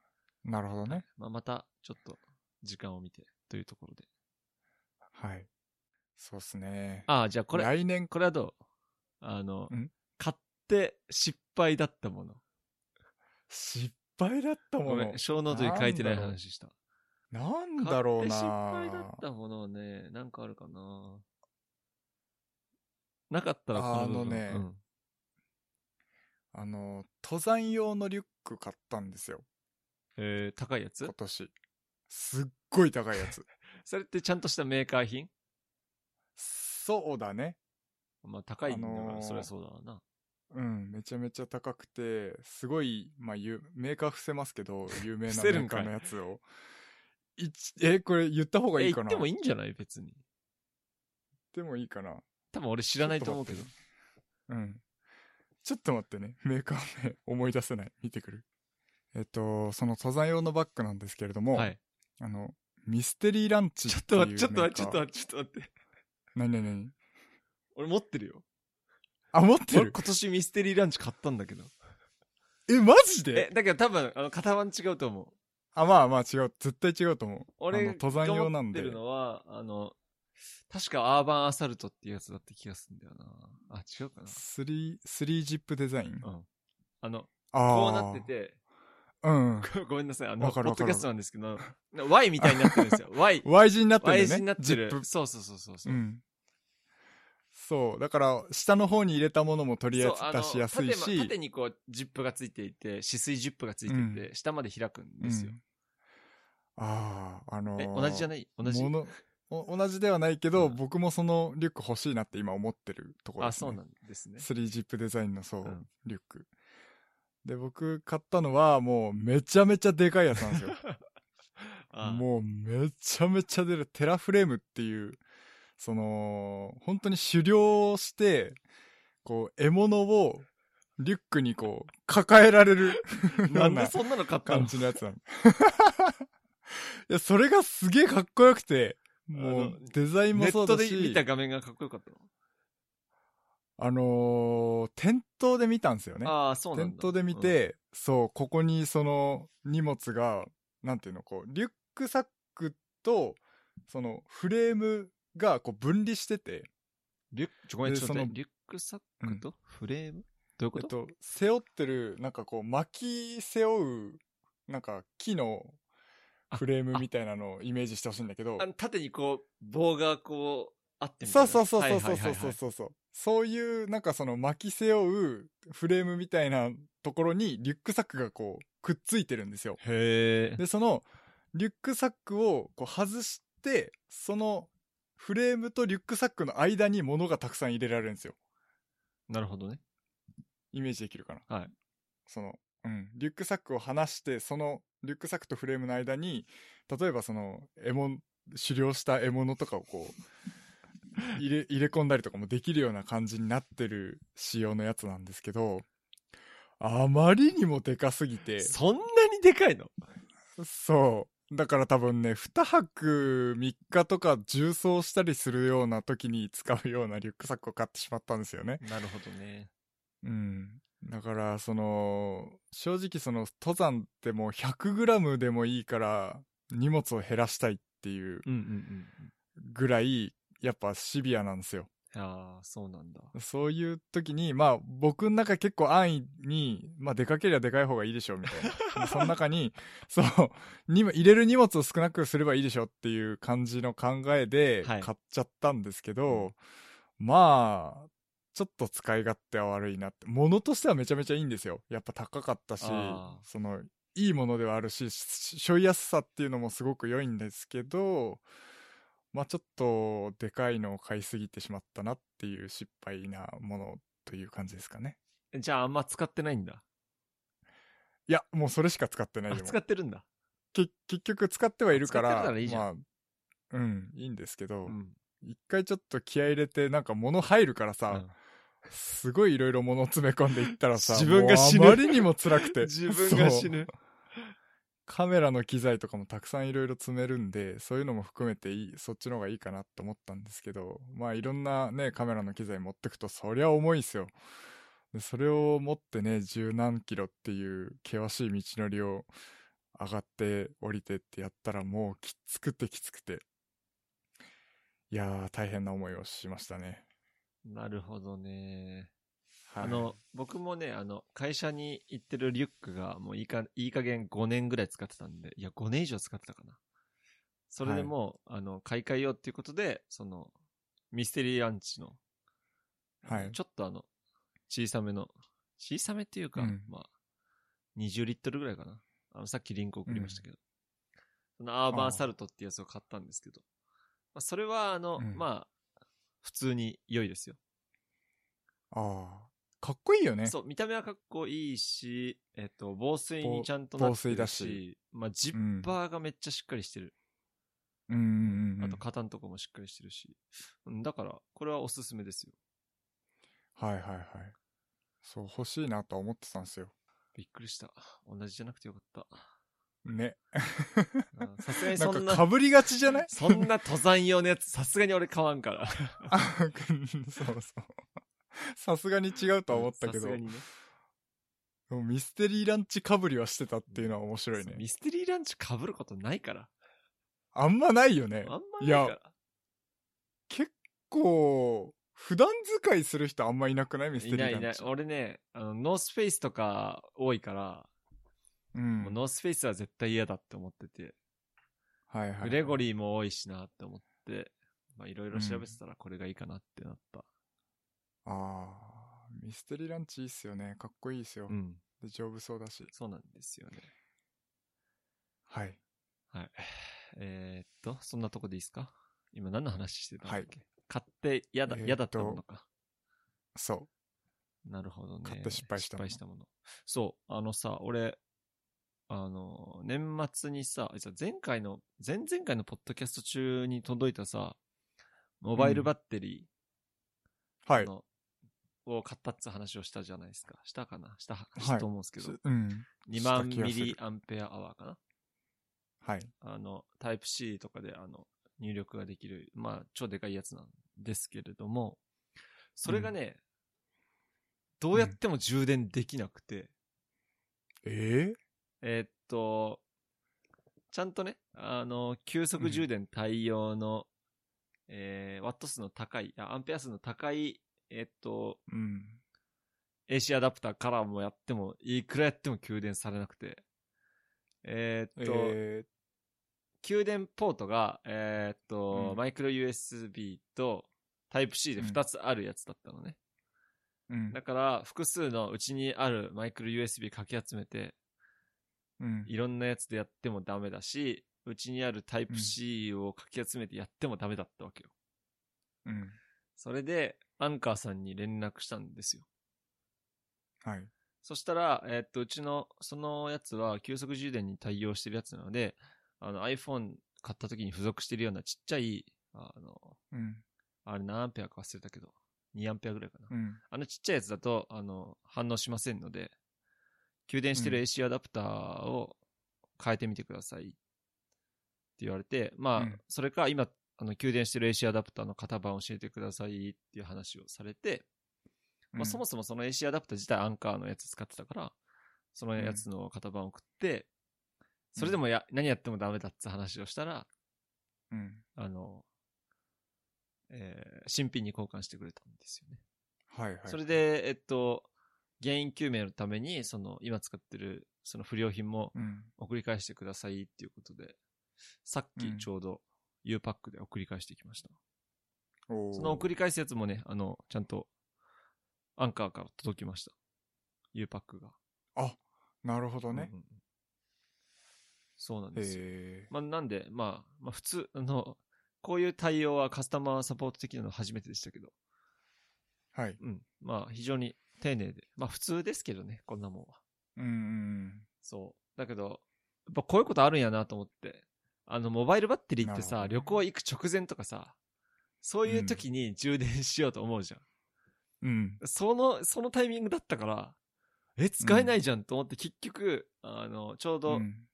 なるほどね。まあ、またちょっと時間を見てというところで。はい。そうっすね。ああ、じゃあこれ、来年、これはどう？あのん、買って失敗だったもの。失敗だったものごめん、。ショーノートに書いてない話した。なんだろうな買って失敗だったものね、なんかあるかななかったらこの部分あのねうんあの、登山用のリュック買ったんですよ。えー、高いやつ？今年。すっごい高いやつ。それってちゃんとしたメーカー品？そうだね。まあ高いんだから、あのーそりゃそうだわな。うん、めちゃめちゃ高くて、すごい、まあ、ゆメーカー伏せますけど、有名なメーカーのやつを。一え、これ言った方がいえ、いかな？言ってもいいんじゃない？別に。でもいいかな？多分俺知らないと思うけど。うん。ちょっと待ってね。メーカー名思い出せない。見てくる。えっと、その登山用のバッグなんですけれども、はい。あの、ミステリーランチちょっと待って、ちょっと待って、ちょっと待って、ちょっと待って。何何何？俺持ってるよ。あ、持ってる俺今年ミステリーランチ買ったんだけど。え、マジえで、だけど多分、あの、型番違うと思う。あ、まあまあ違う。絶対違うと思う。あ俺登山用なんで持ってる。のは、あの、確かアーバンアサルトっていうやつだった気がするんだよな。あ、違うかな。3、3ジップデザイン？うん。あの、あこうなってて、て。うん。ごめんなさい、あの、わかるわかるポッドキャストなんですけど、Y みたいになってるんですよ。Y。Y 字になってる Y よね。字になってジップ。る。そうそうそうそうそう。うん。そう。だから、下の方に入れたものも取り出しやすいし。縦にこう、ジップがついていて、止水ジップがついていて、う下まで開くんですよ。うんああ、あのーえ、同じじゃない？同じ？同じではないけど、うん僕もそのリュック欲しいなって今思ってるところあ、です、ね。そうなんですね。3ジップデザインのそう、うんリュック。で、僕買ったのはもうめちゃめちゃでかいやつなんですよ。あもうめちゃめちゃ出る。テラフレームっていう、その、本当に狩猟して、こう、獲物をリュックにこう、抱えられる ななでそんなの買ったの？感じのやつなの。いや、それがすげえかっこよくて、もうデザインもネットそうだし、で見た画面がかっこよかったの？あのー店頭で見たんですよね。ああ、そうなんだ。店頭で見て、そう、ここにその荷物が、なんていうの、こう、リュックサックと、そのフレームがこう分離してて、リュック、ちょ、ごめん、でそのちょっと待って。リュックサックと？フレーム、どういうこと、えっと、背負ってる、なんかこう、巻き背負う、なんか木のフレームみたいなのをイメージしてほしいんだけど。あ、の縦にこう、棒がこう、あってみたそいうなそうそうそうそうはいはいはいはい。そうそうそう。そういう、なんかその巻き背負うフレームみたいなところにリュックサックがこう、くっついてるんですよ。へえ。で、その、リュックサックをこう外して、その、フレームとリュックサックの間に物がたくさん入れられるんですよ。なるほどね。イメージできるかなはい。その、うん。リュックサックを離して、その、リュックサックとフレームの間に、例えばその、獲物、狩猟した獲物とかをこう、入れ、入れ込んだりとかもできるような感じになってる仕様のやつなんですけど、あまりにもでかすぎて、そんなにでかいの？そう。だから多分ね、2泊3日とか重装したりするような時に使うようなリュックサックを買ってしまったんですよね。なるほどね。うん。だから、その、正直その登山ってもう 100g でもいいから荷物を減らしたいっていう。ぐらい、やっぱシビアなんですよ。ああ、そうなんだ。そういう時に、まあ僕の中結構安易に、まあでかければでかい方がいいでしょみたいな。で その中に、そう、に入れる荷物を少なくすればいいでしょっていう感じの考えではい買っちゃったんですけど、まあ、ちょっと使い勝手は悪いなって。物としてはめちゃめちゃいいんですよ。やっぱ高かったしその、いいものではあるし、ししょいやすさっていうのもすごく良いんですけど、まあちょっとでかいのを買いすぎてしまったなっていう失敗なものという感じですかね。じゃああんま使ってないんだ。いや、もうそれしか使ってないあ、でも使ってるんだ。け結局使ってはいるから、まあ、うん、いいんですけど、うん。一回ちょっと気合い入れて、なんか物入るからさ、うんすごいいろいろ物詰め込んでいったらさ、自分が死ぬあまりにも辛くて。自分が死ぬ。カメラの機材とかもたくさんいろいろ詰めるんで、そういうのも含めていい、そっちの方がいいかなって思ったんですけど、まあいろんなね、カメラの機材持ってくと、そりゃ重いっすよ。でそれを持ってね、十何キロっていう険しい道のりを上がって降りてってやったらもうきつくてきつくて。いやー、大変な思いをしましたね。なるほどね。はい、あの、僕もね、あの、会社に行ってるリュックが、もういいか、いい加減5年ぐらい使ってたんで、いや、5年以上使ってたかな。それでもう、あの、買い替えようっていうことで、その、ミステリーランチの、はいちょっとあの、小さめの、小さめっていうか、うんまあ、20リットルぐらいかな。あの、さっきリンク送りましたけど。そのアーバンサルトってやつを買ったんですけど、まあ、それはあの、うんまあ、普通に良いですよ。ああ、かっこいいよね。そう、見た目はかっこいいし、えっと、防水にちゃんとなってるし、防水だしまあ、ジッパーがめっちゃしっかりしてる。うんうんうん。あと、肩のとこもしっかりしてるし。うんだから、これはおすすめですよ。はいはいはい。そう、欲しいなとは思ってたんですよ。びっくりした。同じじゃなくてよかった。ね。うんさすがになんそんな、か被りがちじゃない？そんな登山用のやつ、さすがに俺買わんから。あそうそう。さすがに違うとは思ったけど、ね。もミステリーランチかぶりはしてたっていうのは面白いね。ミステリーランチ被ることないから。あんまないよね。あんまないから。結構、普段使いする人あんまいなくない？ミステリいないいないーランチ。。俺ね、あの、ノースフェイスとか多いから、うん。ノースフェイスは絶対嫌だって思ってて、はいはい。グレゴリーも多いしなって思って、まあいろいろ調べてたらこれがいいかなってなった。ああ、 Mystery Ranch いいっすよね。かっこいいっすよ。うん。で、丈夫そうだし。そうなんですよね。はい。はい。えー、っと、そんなとこでいいですか？今何の話してたんだっけ、は買って嫌だ、えーだったものか。そなるほどね。買って失敗したもの失敗したもの。そう、あのさ、俺、あの、年末にさ、前回の、前々回のポッドキャスト中に届いたさ、モバイルバッテリう。はい。ーの、を買ったっつ話をしたじゃないですか。したかな？した、い。したと思うんですけど、うん。2万ミリアンペアアワーかな？はい。あの、タイプ C とかで、あの、入力ができる、まあ、超でかいやつなんですけれども、それがね、どうやっても充電できなくて、ええーっと、ちゃんとね、あの、急速充電対応の、えーワット数の高い、あアンペア数の高い、えーっと、ー、うん。AC アダプターからもやっても、いくらやっても給電されなくて、えーっと、え給電ポートが、えーっと、うんマイクロ USB とタイプ C で2つあるやつだったのね。ー、うんだ。から、複数のうちにあるマイクロ USB かき集めて、うん。いろんなやつでやってもダメだし、うちにあるタイプ C をかき集めてやってもダメだったわけよ。うん。それで、アンカーさんに連絡したんですよ。はい。そしたら、えーっと、うちの、そのやつは急速充電に対応してるやつなので、あの iPhone 買った時に付属してるようなちっちゃい、あの、うん。あれ何アンペアか忘れたけど、2アンペアぐらいかな。うん。あのちっちゃいやつだと、あの、反応しませんので、給電してるうん AC アダプターを変えてみてくださいって言われて、まあ、うんそれか今、あの、給電してる AC アダプターの型番を教えてくださいっていう話をされて、まあ、そもそもその AC アダプター自体アンカーのやつ使ってたから、そのやつの型番を送って、それでもや、何やってもダメだって話をしたら、うん。あの、えー新品に交換してくれたんですよね。はいはい。それ、で、えっと、原因究明のために、その、今使ってる、その不良品もうん。送り返してくださいっていうことで、さっうんきちょうど U パックで送り返してきました。その送り返すやつもね、あの、ちゃんと、アンカーから届きました。U パックが。あ、なるほどねうん。うんうんそうなんですよ。へまあ、なんで、まあ、まあ、普通、あの、こういう対応はカスタマーサポート的なの初めてでしたけど、え。はい。うん。まあ、非常に丁寧で。まあ、普通ですけどね、こんなもんは。うんうんそう。だけど、やっぱこういうことあるんやなと思って。あの、モバイルバッテリーってさ、旅行行く直前とかさ、そういう時に充電しようと思うじゃん。うん。うん。その、そのタイミングだったから、え、使えないじゃんと思って、結局、あの、ちょうど、うん。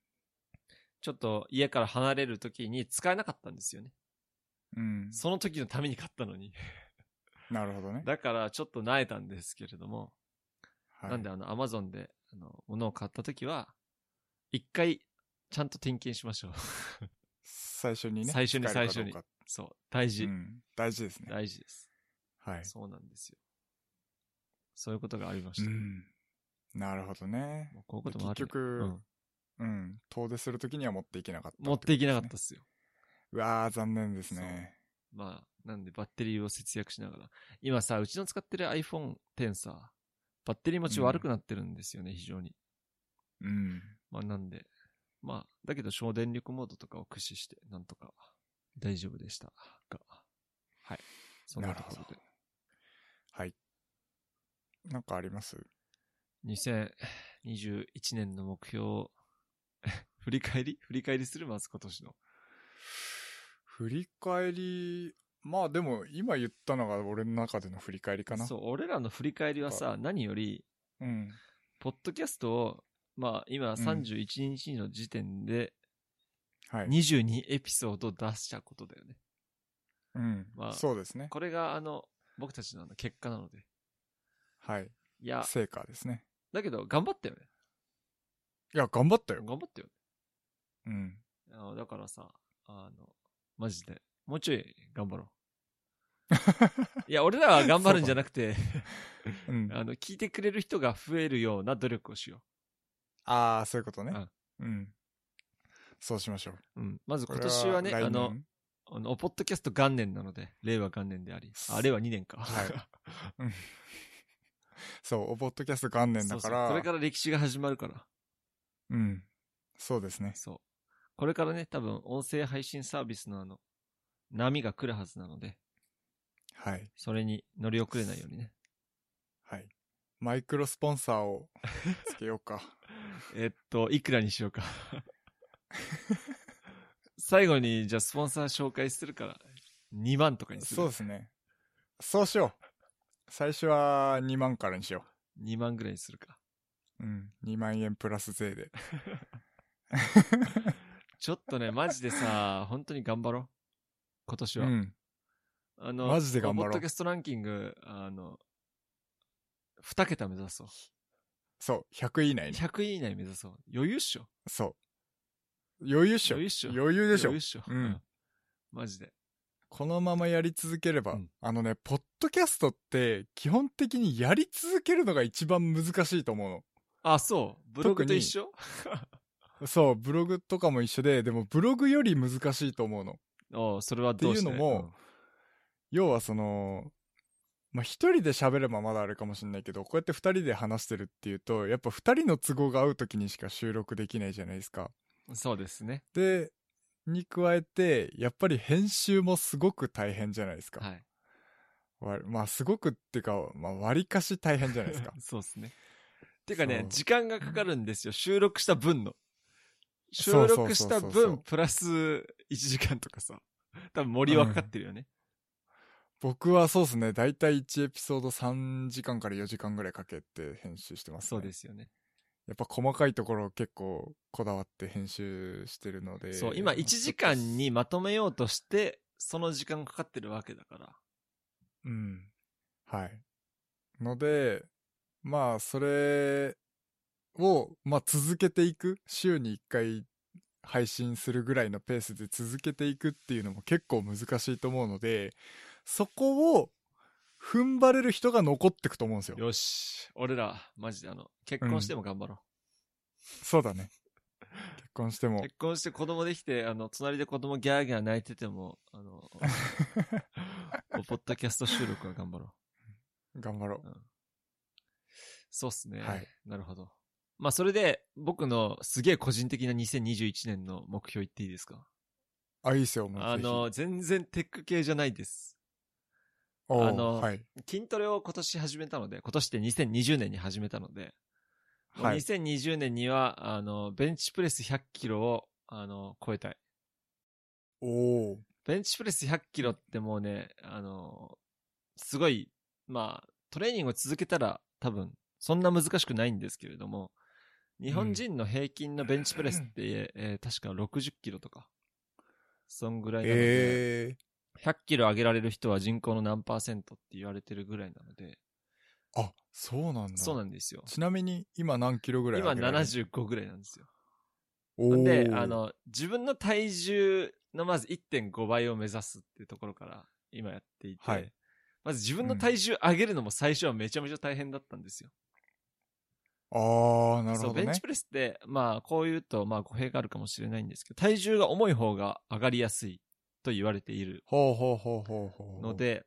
ちょっと家から離れる時に使えなかったんですよね。うん。その時のために買ったのに。なるほどね。だから、ちょっと萎えたんですけれども、はいなんであの、アマゾンで、あの、物を買った時は、一回、ちゃんと点検しましょう。最初にね。最初に最初そう、大事。うん。大事ですね。大事です。はい。そうなんですよ。そういうことがありまうした。ん。なるほどね。もうこういうこともある、ね。結局うんうん。遠出するときには持っていけなかった、持っていけなかったっ。すよ。うわー、残念ですね。まあ、なんでバッテリーを節約しながら。今さ、うちの使ってる iPhone X さ、バッテリー持ち悪くなってるんですよね、非常に。うん。まあなんで、まあ、だけど省電力モードとかを駆使して、なんとか大丈夫でしたが。はい。そんなところで。はい。なんかあります？2021年の目標、振り返り？振り返りする？まず今年の。振り返り、まあでも今言ったのが俺の中での振り返りかな。そう、俺らの振り返りはさ、何より、うん。ポッドキャストを、まあ、今31日の時点ではい。22エピソード出したことだよね。うん。まあそうですね。これが、あの、僕たちのあの結果なので。はい。いや、成果ですね。だけど、頑張ったよね。いや、頑張ったよ。頑張ったよね。うん。あのだからさ、あの、マジで、もうちょい頑張ろう。いや、俺らは頑張るんじゃなくて、うん。あの、聞いてくれる人が増えるような努力をしよああ、そういうことねうん。うん。そうしましょう。う。うん。まず今年はね、来年あの、あの、ポッドキャスト元年なので、令和元年であり、あ、令和2年か。はい うんそう、おポッドキャスト元年だから。そうそうこれから歴史が始まるから。うん。そうですね。そう。これからね、多分、音声配信サービスのあの、波が来るはずなので、はい。それに乗り遅れないようにね。はい。マイクロスポンサーをつけようか。えっと、いくらにしようか。最後に、じゃあスポンサー紹介するから、2万とかにする。そうですね。そうしよう。最初は2万からにしよ2万ぐらいにするか。う。うん。2万円プラス税で。ちょっとね、マジでさ、本当に頑張ろう。今年は。うん。あの、マジで頑張ろうポッドキャストランキング、あの、2桁目指そう。そう。100位以内に。100位以内目指そう。余裕っしょ。そう。余裕っしょ。余裕っしょ余裕でしょ余裕っ。しょ。うんマジで。このままやり続ければ、うんあのね、ポッドキャストって基本的にやり続けるのが一番難しいと思うあ、そう。ブログと一緒？の。そう、ブログとかも一緒で、でもブログより難しいと思うの。おうそれはどうして？っていうのも要はその、まあ、一人で喋ればまだあれかもしれないけど、こうやって二人で話してるっていうと、やっぱ二人の都合が合う時にしか収録できないじゃないですか。うんそうですね。で、に加えて、やっぱり編集もすごく大変じゃないですか。はい。わまあ、すごくっていうか、まあ、割かし大変じゃないですか。そうですね。てかねそ、う時間がかかるんですよ。収録した分の。収録した分、プラス1時間とかさ。多分森はかかってるよね。僕はそうですね、だいたい1エピソード3時間から4時間ぐらいかけて編集してます、ね。そうで。すよね。やっぱ細かいところを結構こだわって編集してるので。そう、今1時間にまとめようとして、その時間かかってるわけだから。うん。はい。ので、まあ、それを、まあ、続けていく。週に1回配信するぐらいのペースで続けていくっていうのも結構難しいと思うので、そこを踏ん張れる人が残ってくと思うんですよ。よし。俺ら、マジであの、結婚しても頑張ろそうだね。結婚してう。も。結婚して子供できて、あの、隣で子供ギャーギャー泣いてても、あの、ポッドキャスト収録は頑張ろう。頑張ろそうっすね。はいなるほど。まあ、それで、僕のすげえ個人的な2021年の目標言っていいですか？う。あ、いいっすよ、あの、全然テック系じゃないです。おーあのはい。筋トレを今年始めたので、今年って2020年に始めたので、はい。2020年には、あの、ベンチプレス100キロを、あの、超えたい。おーベンチプレス100キロってもうね、あの、すごい、まあ、トレーニングを続けたら多分、そんな難しくないんですけれども、日本人の平均のベンチプレスって、えー確か60キロとか、そんぐらいなので、え100キロ上げられる人は人口の何パーセントって言われてるぐらいなので、ー。あ、そうなんだ。そうなんですよ。ちなみに、今何キロぐらい今上げられる？75ぐらいなんですよ。おーで、あ、の、自分の体重のまず1.5倍を目指すっていうところから今やっていて、はいまず自分の体重上げるのも最初はめちゃめちゃ大変だったんですよ。あー、なるほどねベンチ。プレスって、まあ、こう言うと、まあ、語弊があるかもしれないんですけど、体重が重い方が上がりやすいと言われているほうほうほうほうほう。の、で、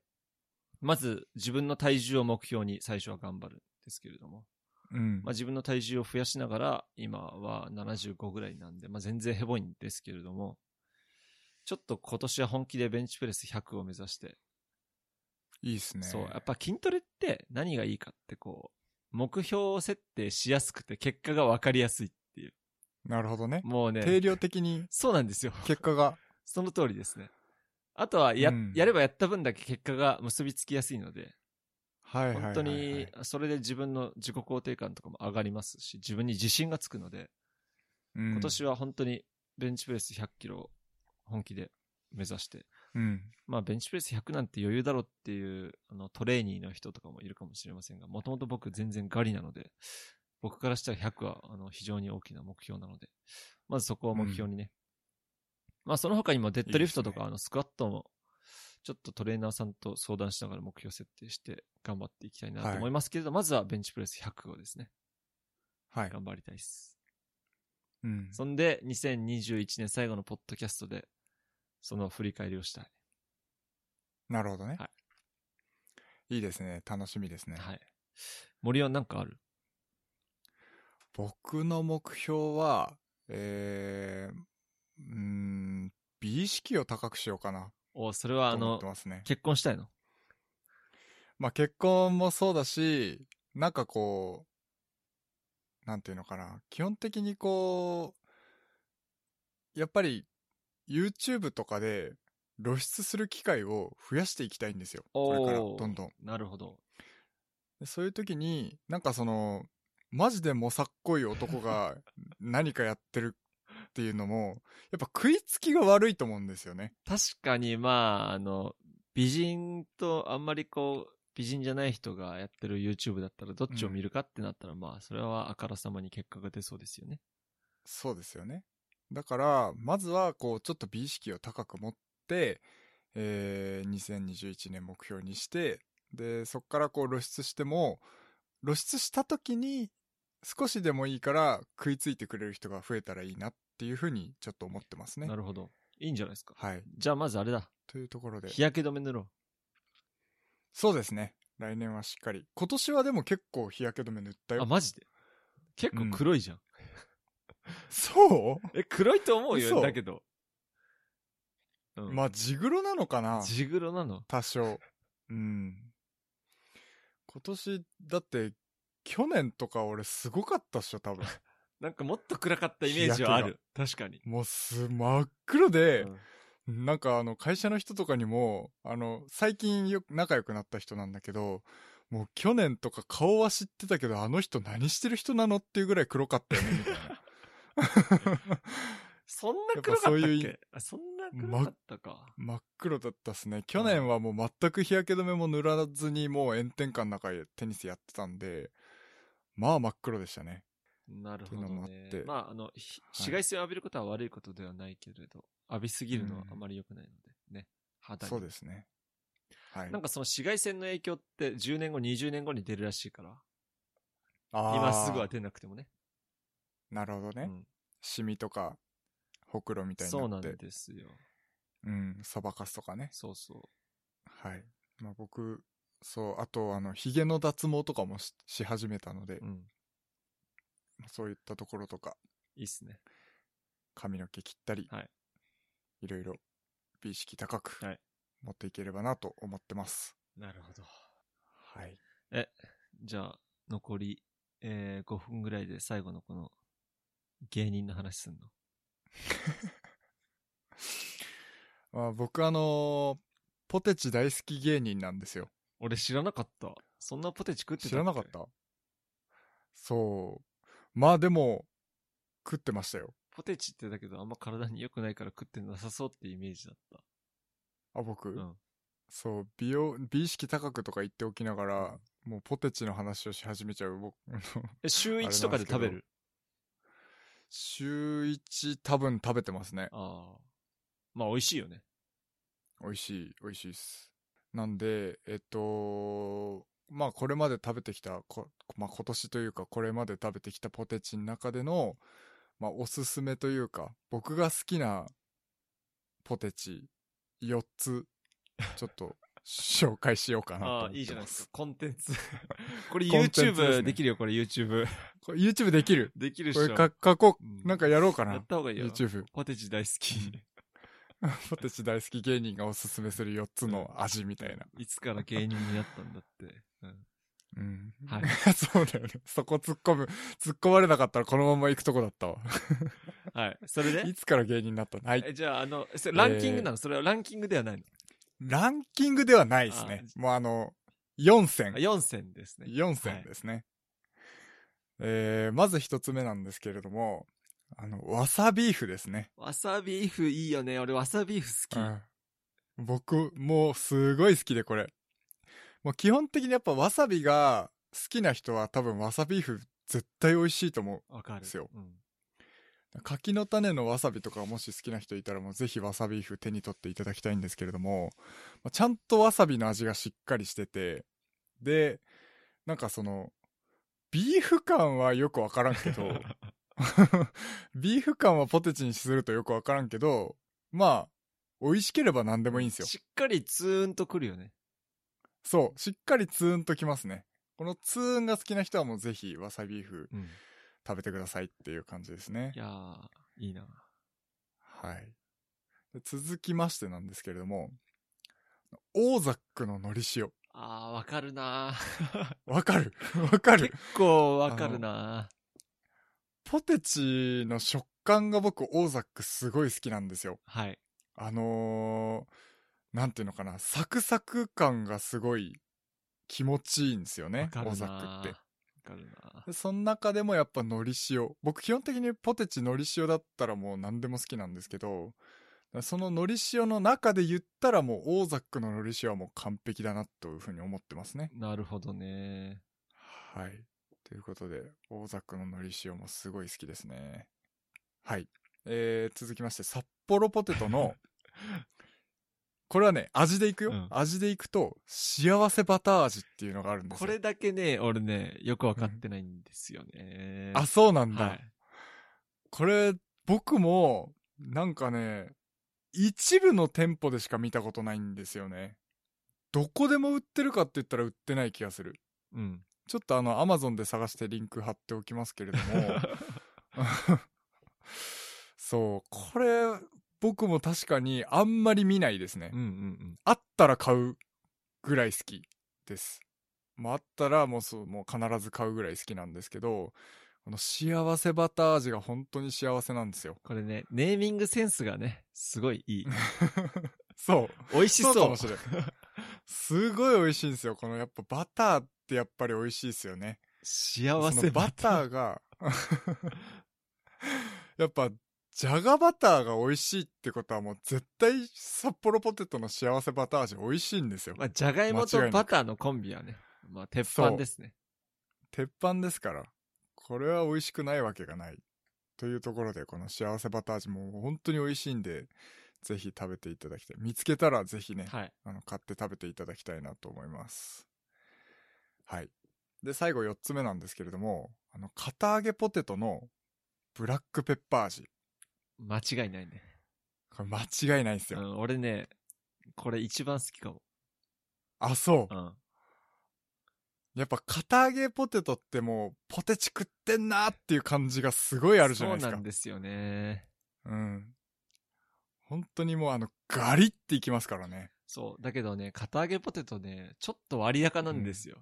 まず自分の体重を目標に最初は頑張るんですけれども、うんまあ、。自分の体重を増やしながら、今は75ぐらいなんで、まあ、全然ヘボいんですけれども、ちょっと今年は本気でベンチプレス100を目指して、いいっすね。そう、やっぱ筋トレって何がいいかってこう、目標設定しやすくて結果が分かりやすいっていう。なるほどね。もうね、定量的にそうなんですよ。結果が、その通りですね。あとはや、うんやればやった分だけ結果が結びつきやすいので、はいはいはいはい。本当に、それで自分の自己肯定感とかも上がりますし、自分に自信がつくので、うん、今年は本当にベンチプレス100キロ本気で目指して、うん。まあベンチプレス100なんて余裕だろっていうあのトレーニーの人とかもいるかもしれませんが、もともと僕全然ガリなので、僕からしたら100はあの非常に大きな目標なので、まずそこを目標にね。まあその他にもデッドリフトとかあのスクワットもちょっとトレーナーさんと相談しながら目標設定して頑張っていきたいなと思いますけれど、まずはベンチプレス100をですね、はい。頑張りたいです。うん。そんで、2021年最後のポッドキャストで、その振り返りをしたい。なるほどね。。はいいですね。楽しみですね。はい。森はなんかある？僕の目標は、えー、うーん、美意識を高くしようかな。お、それはあのね。結婚したいの？まあ結婚もそうだし、なんかこう、なんていうのかな。基本的にこう、やっぱり YouTube とかで露出する機会を増やしていきたいんですよ。これからどんどん。なるほど。でそういう時に、なんかその、マジでもさっこい男が何かやってるっていうのも、やっぱ食いつきが悪いと思うんですよね。確かに、まあ、あの、美人とあんまりこう、美人じゃない人がやってる YouTube だったらどっちを見るかってなったら、まあ、それはあからさまに結果が出そうですよね。そうですよね。だから、まずは、こう、ちょっと美意識を高く持って、えー、2021年目標にして、で、そこからこう露出しても、露出した時に、少しでもいいから食いついてくれる人が増えたらいいなっていうふうにちょっと思ってますねな。るほど。いいんじゃないですか。はい。じゃあまずあれだ。というところで。日焼け止め塗ろそうですね。来年はしっかり。今年はでも結構日焼け止め塗ったう。よ。あ、マジで？結構黒いじゃん。そう？え、黒いと思うよ、嘘だけど。うんまあ、地黒なのかな？地黒なの？多少。うん。今年、だって、去年とか俺すごかったっしょ、多分。なんかもっと暗かったイメージはある。確かに。もうす、真っ黒でう、んなんかあの、会社の人とかにも、あの、最近よく仲良くなった人なんだけど、もう去年とか顔は知ってたけど、あの人何してる人なのっていうぐらい黒かったよね、みたいな。そんな黒かったっやっぱそういうそんな黒かったか。真っ黒だったっすね。去年はもう全く日焼け止めも塗らずにもう炎天下の中でテニスやってたんで、まあ真っ黒でしたね。なるほどっていうのもあねっ。てまあ、あの、紫外線を浴びることは悪いことではないけれど、浴びすぎるのはあまり良くないので、ね。肌に。そうですね。はい。なんかその紫外線の影響って10年後、20年後に出るらしいから、あー今すぐは出なくてもね。なるほどね。うんシミとか、ほくろみたいにそうなん。ですよ。うん、そばかすとかね。そうそはい。まあ僕、そう、あと、あの、髭の脱毛とかもしし始めたのでう。う、ん。まあそういったところとか、いいっすね。髪の毛切ったり、はい。いろいろ美意識高くはい持っていければなと思ってます。なるほど。はい。え、じゃあ、残り、えー、5分ぐらいで最後のこの、芸人の話すんの？まあ、僕あのーポテチ大好き芸人なんですよ。俺知らなかった。そんなポテチ食ってた知らなかったそう。まあでも、食ってましたよ。ポテチってだけどあんま体に良くないから食ってなさそうってイメージだっあ、僕、た。うん。そう、美容、美意識高くとか言っておきながら、もうポテチの話をし始めちゃう僕、え、週1とかで食べる？週1多分食べてますね。ああ。まあ美味しいよね。美味しい、美味しいっす。なんで、えっと、まあこれまで食べてきた、こまあ今年というかこれまで食べてきたポテチの中での、まあおすすめというか、僕が好きなポテチ4つ、ちょっと紹介しようかなとああ。いいじゃないですか。コンテンツ。これ YouTube ねできるよ、これ YouTube。これ YouTube できるできるっしょ。これか書こう。なんかやろうかやなっ。た方がいいよ。YouTube。ポテチ大好き。ポテチ大好き芸人がおすすめする4つの味みたいな。いつから芸人になったんだって。うん。うん。は そうだよね。そこ突っ込む、突っ込まれなかったらこのまま行くとこだったわ。はい。それで？いつから芸人になったの？はい。え、じゃあ、あの、ランキングなの、それはランキングではないの？ランキングではないですね。もうあの、4選。4選ですね。4選ですね。えー、まず一つ目なんですけれども、あの、わさビーフですね。わさビーフいいよね。俺わさビーフ好き。うん僕、もうすごい好きでこれ。もう基本的にやっぱわさびが好きな人は多分わさビーフ絶対美味しいと思わかる。ですようん。う。柿の種のわさびとかもし好きな人いたらもうぜひわさビーフ手に取っていただきたいんですけれども、まあちゃんとわさびの味がしっかりしてて、で、なんかその、ビーフ感はよくわからんけど、ビーフ感はポテチにするとよくわからんけど、まあ、美味しければ何でもいいんですよ。しっかりツーンとくるよね。そう、しっかりツーンときますね。このツーンが好きな人はもうぜひわさビーフうん。食べてくださいっていう感じですねい。やー、いいな。はい。で続きましてなんですけれども、オーザックの海苔塩。あー、わかるな わかるわかる結構わかるなポテチの食感が僕、オーザックすごい好きなんですよ。はい。あのー、なんていうのかな、サクサク感がすごい気持ちいいんですよねオーザックって。わかるなでその中でもやっぱ海苔塩。僕基本的にポテチ海苔塩だったらもう何でも好きなんですけど、その海苔塩の中で言ったらもうオーザックの海苔塩はもう完璧だなというふうに思ってますね。なるほどね。はい。ということで、オーザックの海苔塩もすごい好きですね。はい。えー、続きまして、札幌ポテトの、これはね、味でいくよ。うん味でいくと、幸せバター味っていうのがあるんですよ。これだけね、俺ね、よくわかってないんですよね。あ、そうなんだ。はい。これ、僕も、なんかね、一部の店舗でしか見たことないんですよね。どこでも売ってるかって言ったら売ってない気がする。うん。ちょっとあの、アマゾンで探してリンク貼っておきますけれども、そう、これ、僕も確かにあんまり見ないですね。うんうんあったら買うぐらい好きです。もうあったらもうそう、もう必ず買うぐらい好きなんですけど、この幸せバター味が本当に幸せなんですよ。これね、ネーミングセンスがね、すごいいい。そう。美味しそう。かもしれん。すごい美味しいんですよ。このやっぱバターってやっぱり美味しいですよね。幸そせのバターが、やっぱ、じゃがバターが美味しいってことはもう絶対札幌ポテトの幸せバター味美味しいんですよ。まあ、じゃがいもとバターのコンビはね、まあ、鉄板ですね。鉄板ですから。これは美味しくないわけがない。というところで、この幸せバター味も本当に美味しいんで、ぜひ食べていただきたい。見つけたらぜひね、はい。あの、買って食べていただきたいなと思います。はい。で、最後4つ目なんですけれども、あの、片揚げポテトのブラックペッパー味。間違いないね。これ間違いないんですよ。うん、俺ね、これ一番好きかも。あ、そうう。ん。やっぱ片揚げポテトってもう、ポテチ食ってんなっていう感じがすごいあるじゃないですかそうなん。ですよね。うん。本当にもうあの、ガリっていきますからね。そう。だけどね、片揚げポテトね、ちょっと割高なんですよ。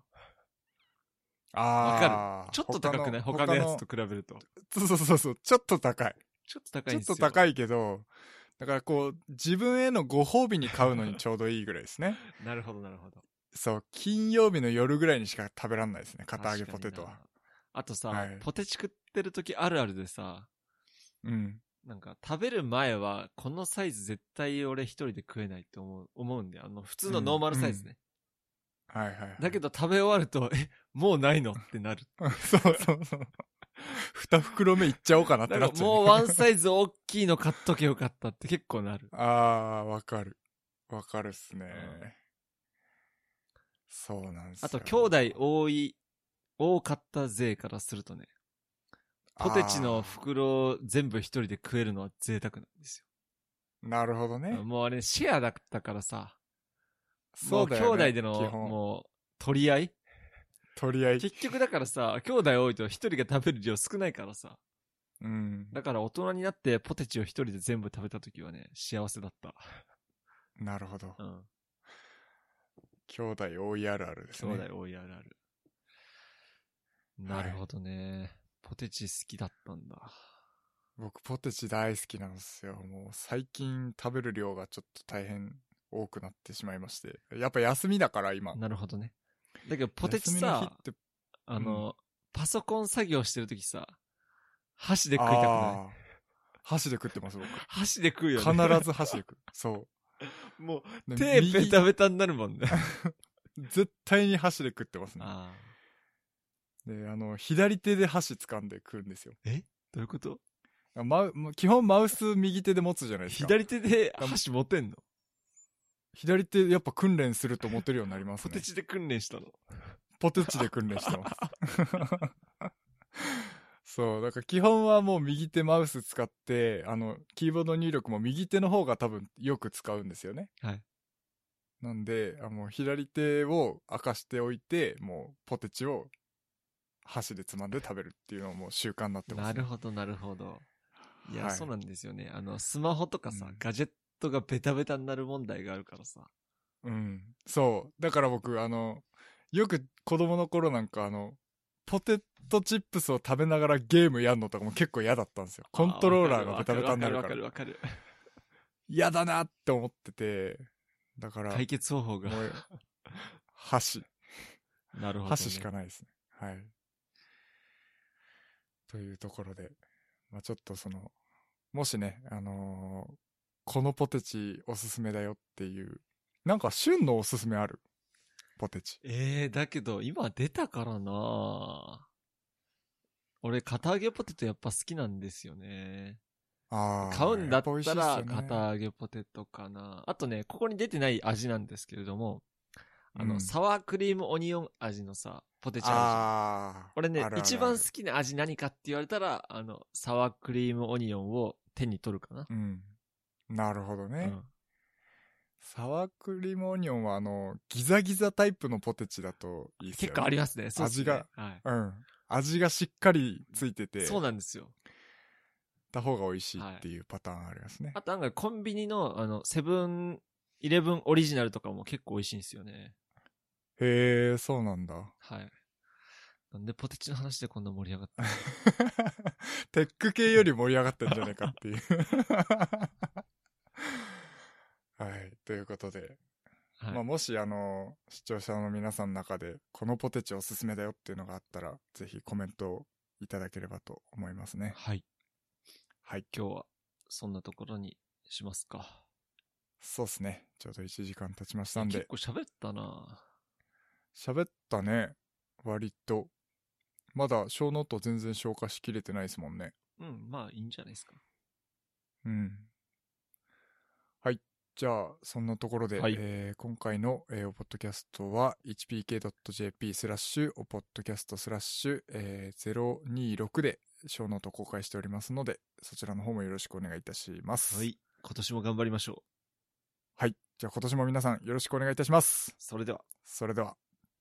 ああ。ちょっと高くない？他のやつと比べると。そうそうそうそう、ちょっと高い。ちょっと高いちょっんですよ。と高いけど、だからこう、自分へのご褒美に買うのにちょうどいいぐらいですね。なるほど、なるほど。そう、金曜日の夜ぐらいにしか食べらんないですね、片揚げポテトは。あとさ、はいポテチ食ってる時あるあるでさ、うん。なんか食べる前は、このサイズ絶対俺一人で食えないって思う、思うんで、あの、普通のノーマルサイズね。はいはい、はい。だけど食べ終わると、え、もうないの？ってなる。そうそうそう。二袋目いっちゃおうかなってだなっちゃう、もうワンサイズ大きいの買っとけよかったって結構なる。ああ、わかる。わかるっすね。うんそうなんですよ。あと、兄弟多い、多かった勢からするとね、ポテチの袋を全部一人で食えるのは贅沢なんですあーなるほどねよ。。もうあれシェアだったからさ、そうだよね。もう兄弟でのもう取り合い？取り合い。結局だからさ、兄弟多いと一人が食べる量少ないからさ、うん。だから大人になってポテチを一人で全部食べた時はね、幸せだった。なるほど。うん。兄弟多いあるあるですね。兄弟多いあるある。なるほどね。ポテチ好きだったんだ。僕、ポテチ大好きなんですよ。もう、最近食べる量がちょっと大変多くなってしまいまして。やっぱ休みだから、今。なるほどね。だけどポテチさのあの、パソコン作業してるときさ、箸で食いたくない？箸で食ってます、僕。箸で食うよね。必ず箸で食う。そ もう。う、手右ベタベタになるもんね。絶対に箸で食ってますね。で、あの、左手で箸掴んで食うんですよ。どういうこと？マウ基本マウス右手で持つじゃないですか。左手で箸持てんの？左手やっぱ訓練すると持てるようになりますね。ポテチで訓練したの。ポテチで訓練してます。そう、だから基本はもう右手マウス使って、あの、キーボード入力も右手の方が多分よく使うんですよね。はい。なんで、あもう左手を明かしておいて、もうポテチを箸でつまんで食べるっていうのも習慣になってます、ね。なるほど、なるほど。いや、はいそうなんですよね。あの、スマホとかさ、うんガジェットがベタベタになる問題があるからさ。うん。そう。だから僕、あの、よく子供の頃なんかあの、ポテトチップスを食べながらゲームやんのとかも結構嫌だったんですよ。コントローラーがベタベタになるからわかる。わかるわかる。嫌だなって思ってて、だから、解決方法が。箸。なるほど、ね。箸しかないですね。はい。というところで、まあちょっとその、もしね、あのーこのポテチおすすめだよっていう、なんか旬のおすすめある？ポテチ。ええー、だけど、今出たからな俺、片揚げポテトやっぱ好きなんですよね。あー買うんだったら、片揚げポテトかな。あとね、ここに出てない味なんですけれども、あの、うんサワークリームオニオン味のさ、ポテチあるじゃん。あー俺ねあるある一番好きな味何かって言われたら、あの、サワークリームオニオンを手に取るかな。うん。なるほどね。うんサワークリームオニオンはあの、ギザギザタイプのポテチだといいっすよね。結構ありますね。すね味が。はい。うん。味がしっかりついてて、そうなんですよ。た方が美味しいっていうパターンありますね。あと案外コンビニの、あの、セブン、イレブンオリジナルとかも結構美味しいんですよね。へえ、そうなんだ。はい。なんでポテチの話でこんな盛り上がった テック系より盛り上がってんじゃねえかっていう。はい。ということで、はい。まあ、もしあの、視聴者の皆さんの中で、このポテチおすすめだよっていうのがあったら、ぜひコメントをいただければと思いますね。はい。はい。今日は、そんなところにしますか。そうっすね。ちょうど1時間経ちましたんで結、構喋ったな喋ったね。割と。まだショーノート全然消化しきれてないですもんね。うん、まあいいんじゃないですか。うん。はい。じゃあ、そんなところで、はいえー今回の、えーおポッドキャストは hpk.jp スラッシュおポッドキャストスラッシュ、えー026でショーノート公開しておりますので、そちらの方もよろしくお願いいたします。はい。今年も頑張りましょう。はい。じゃあ今年も皆さんよろしくお願いいたします。それでは。それでは。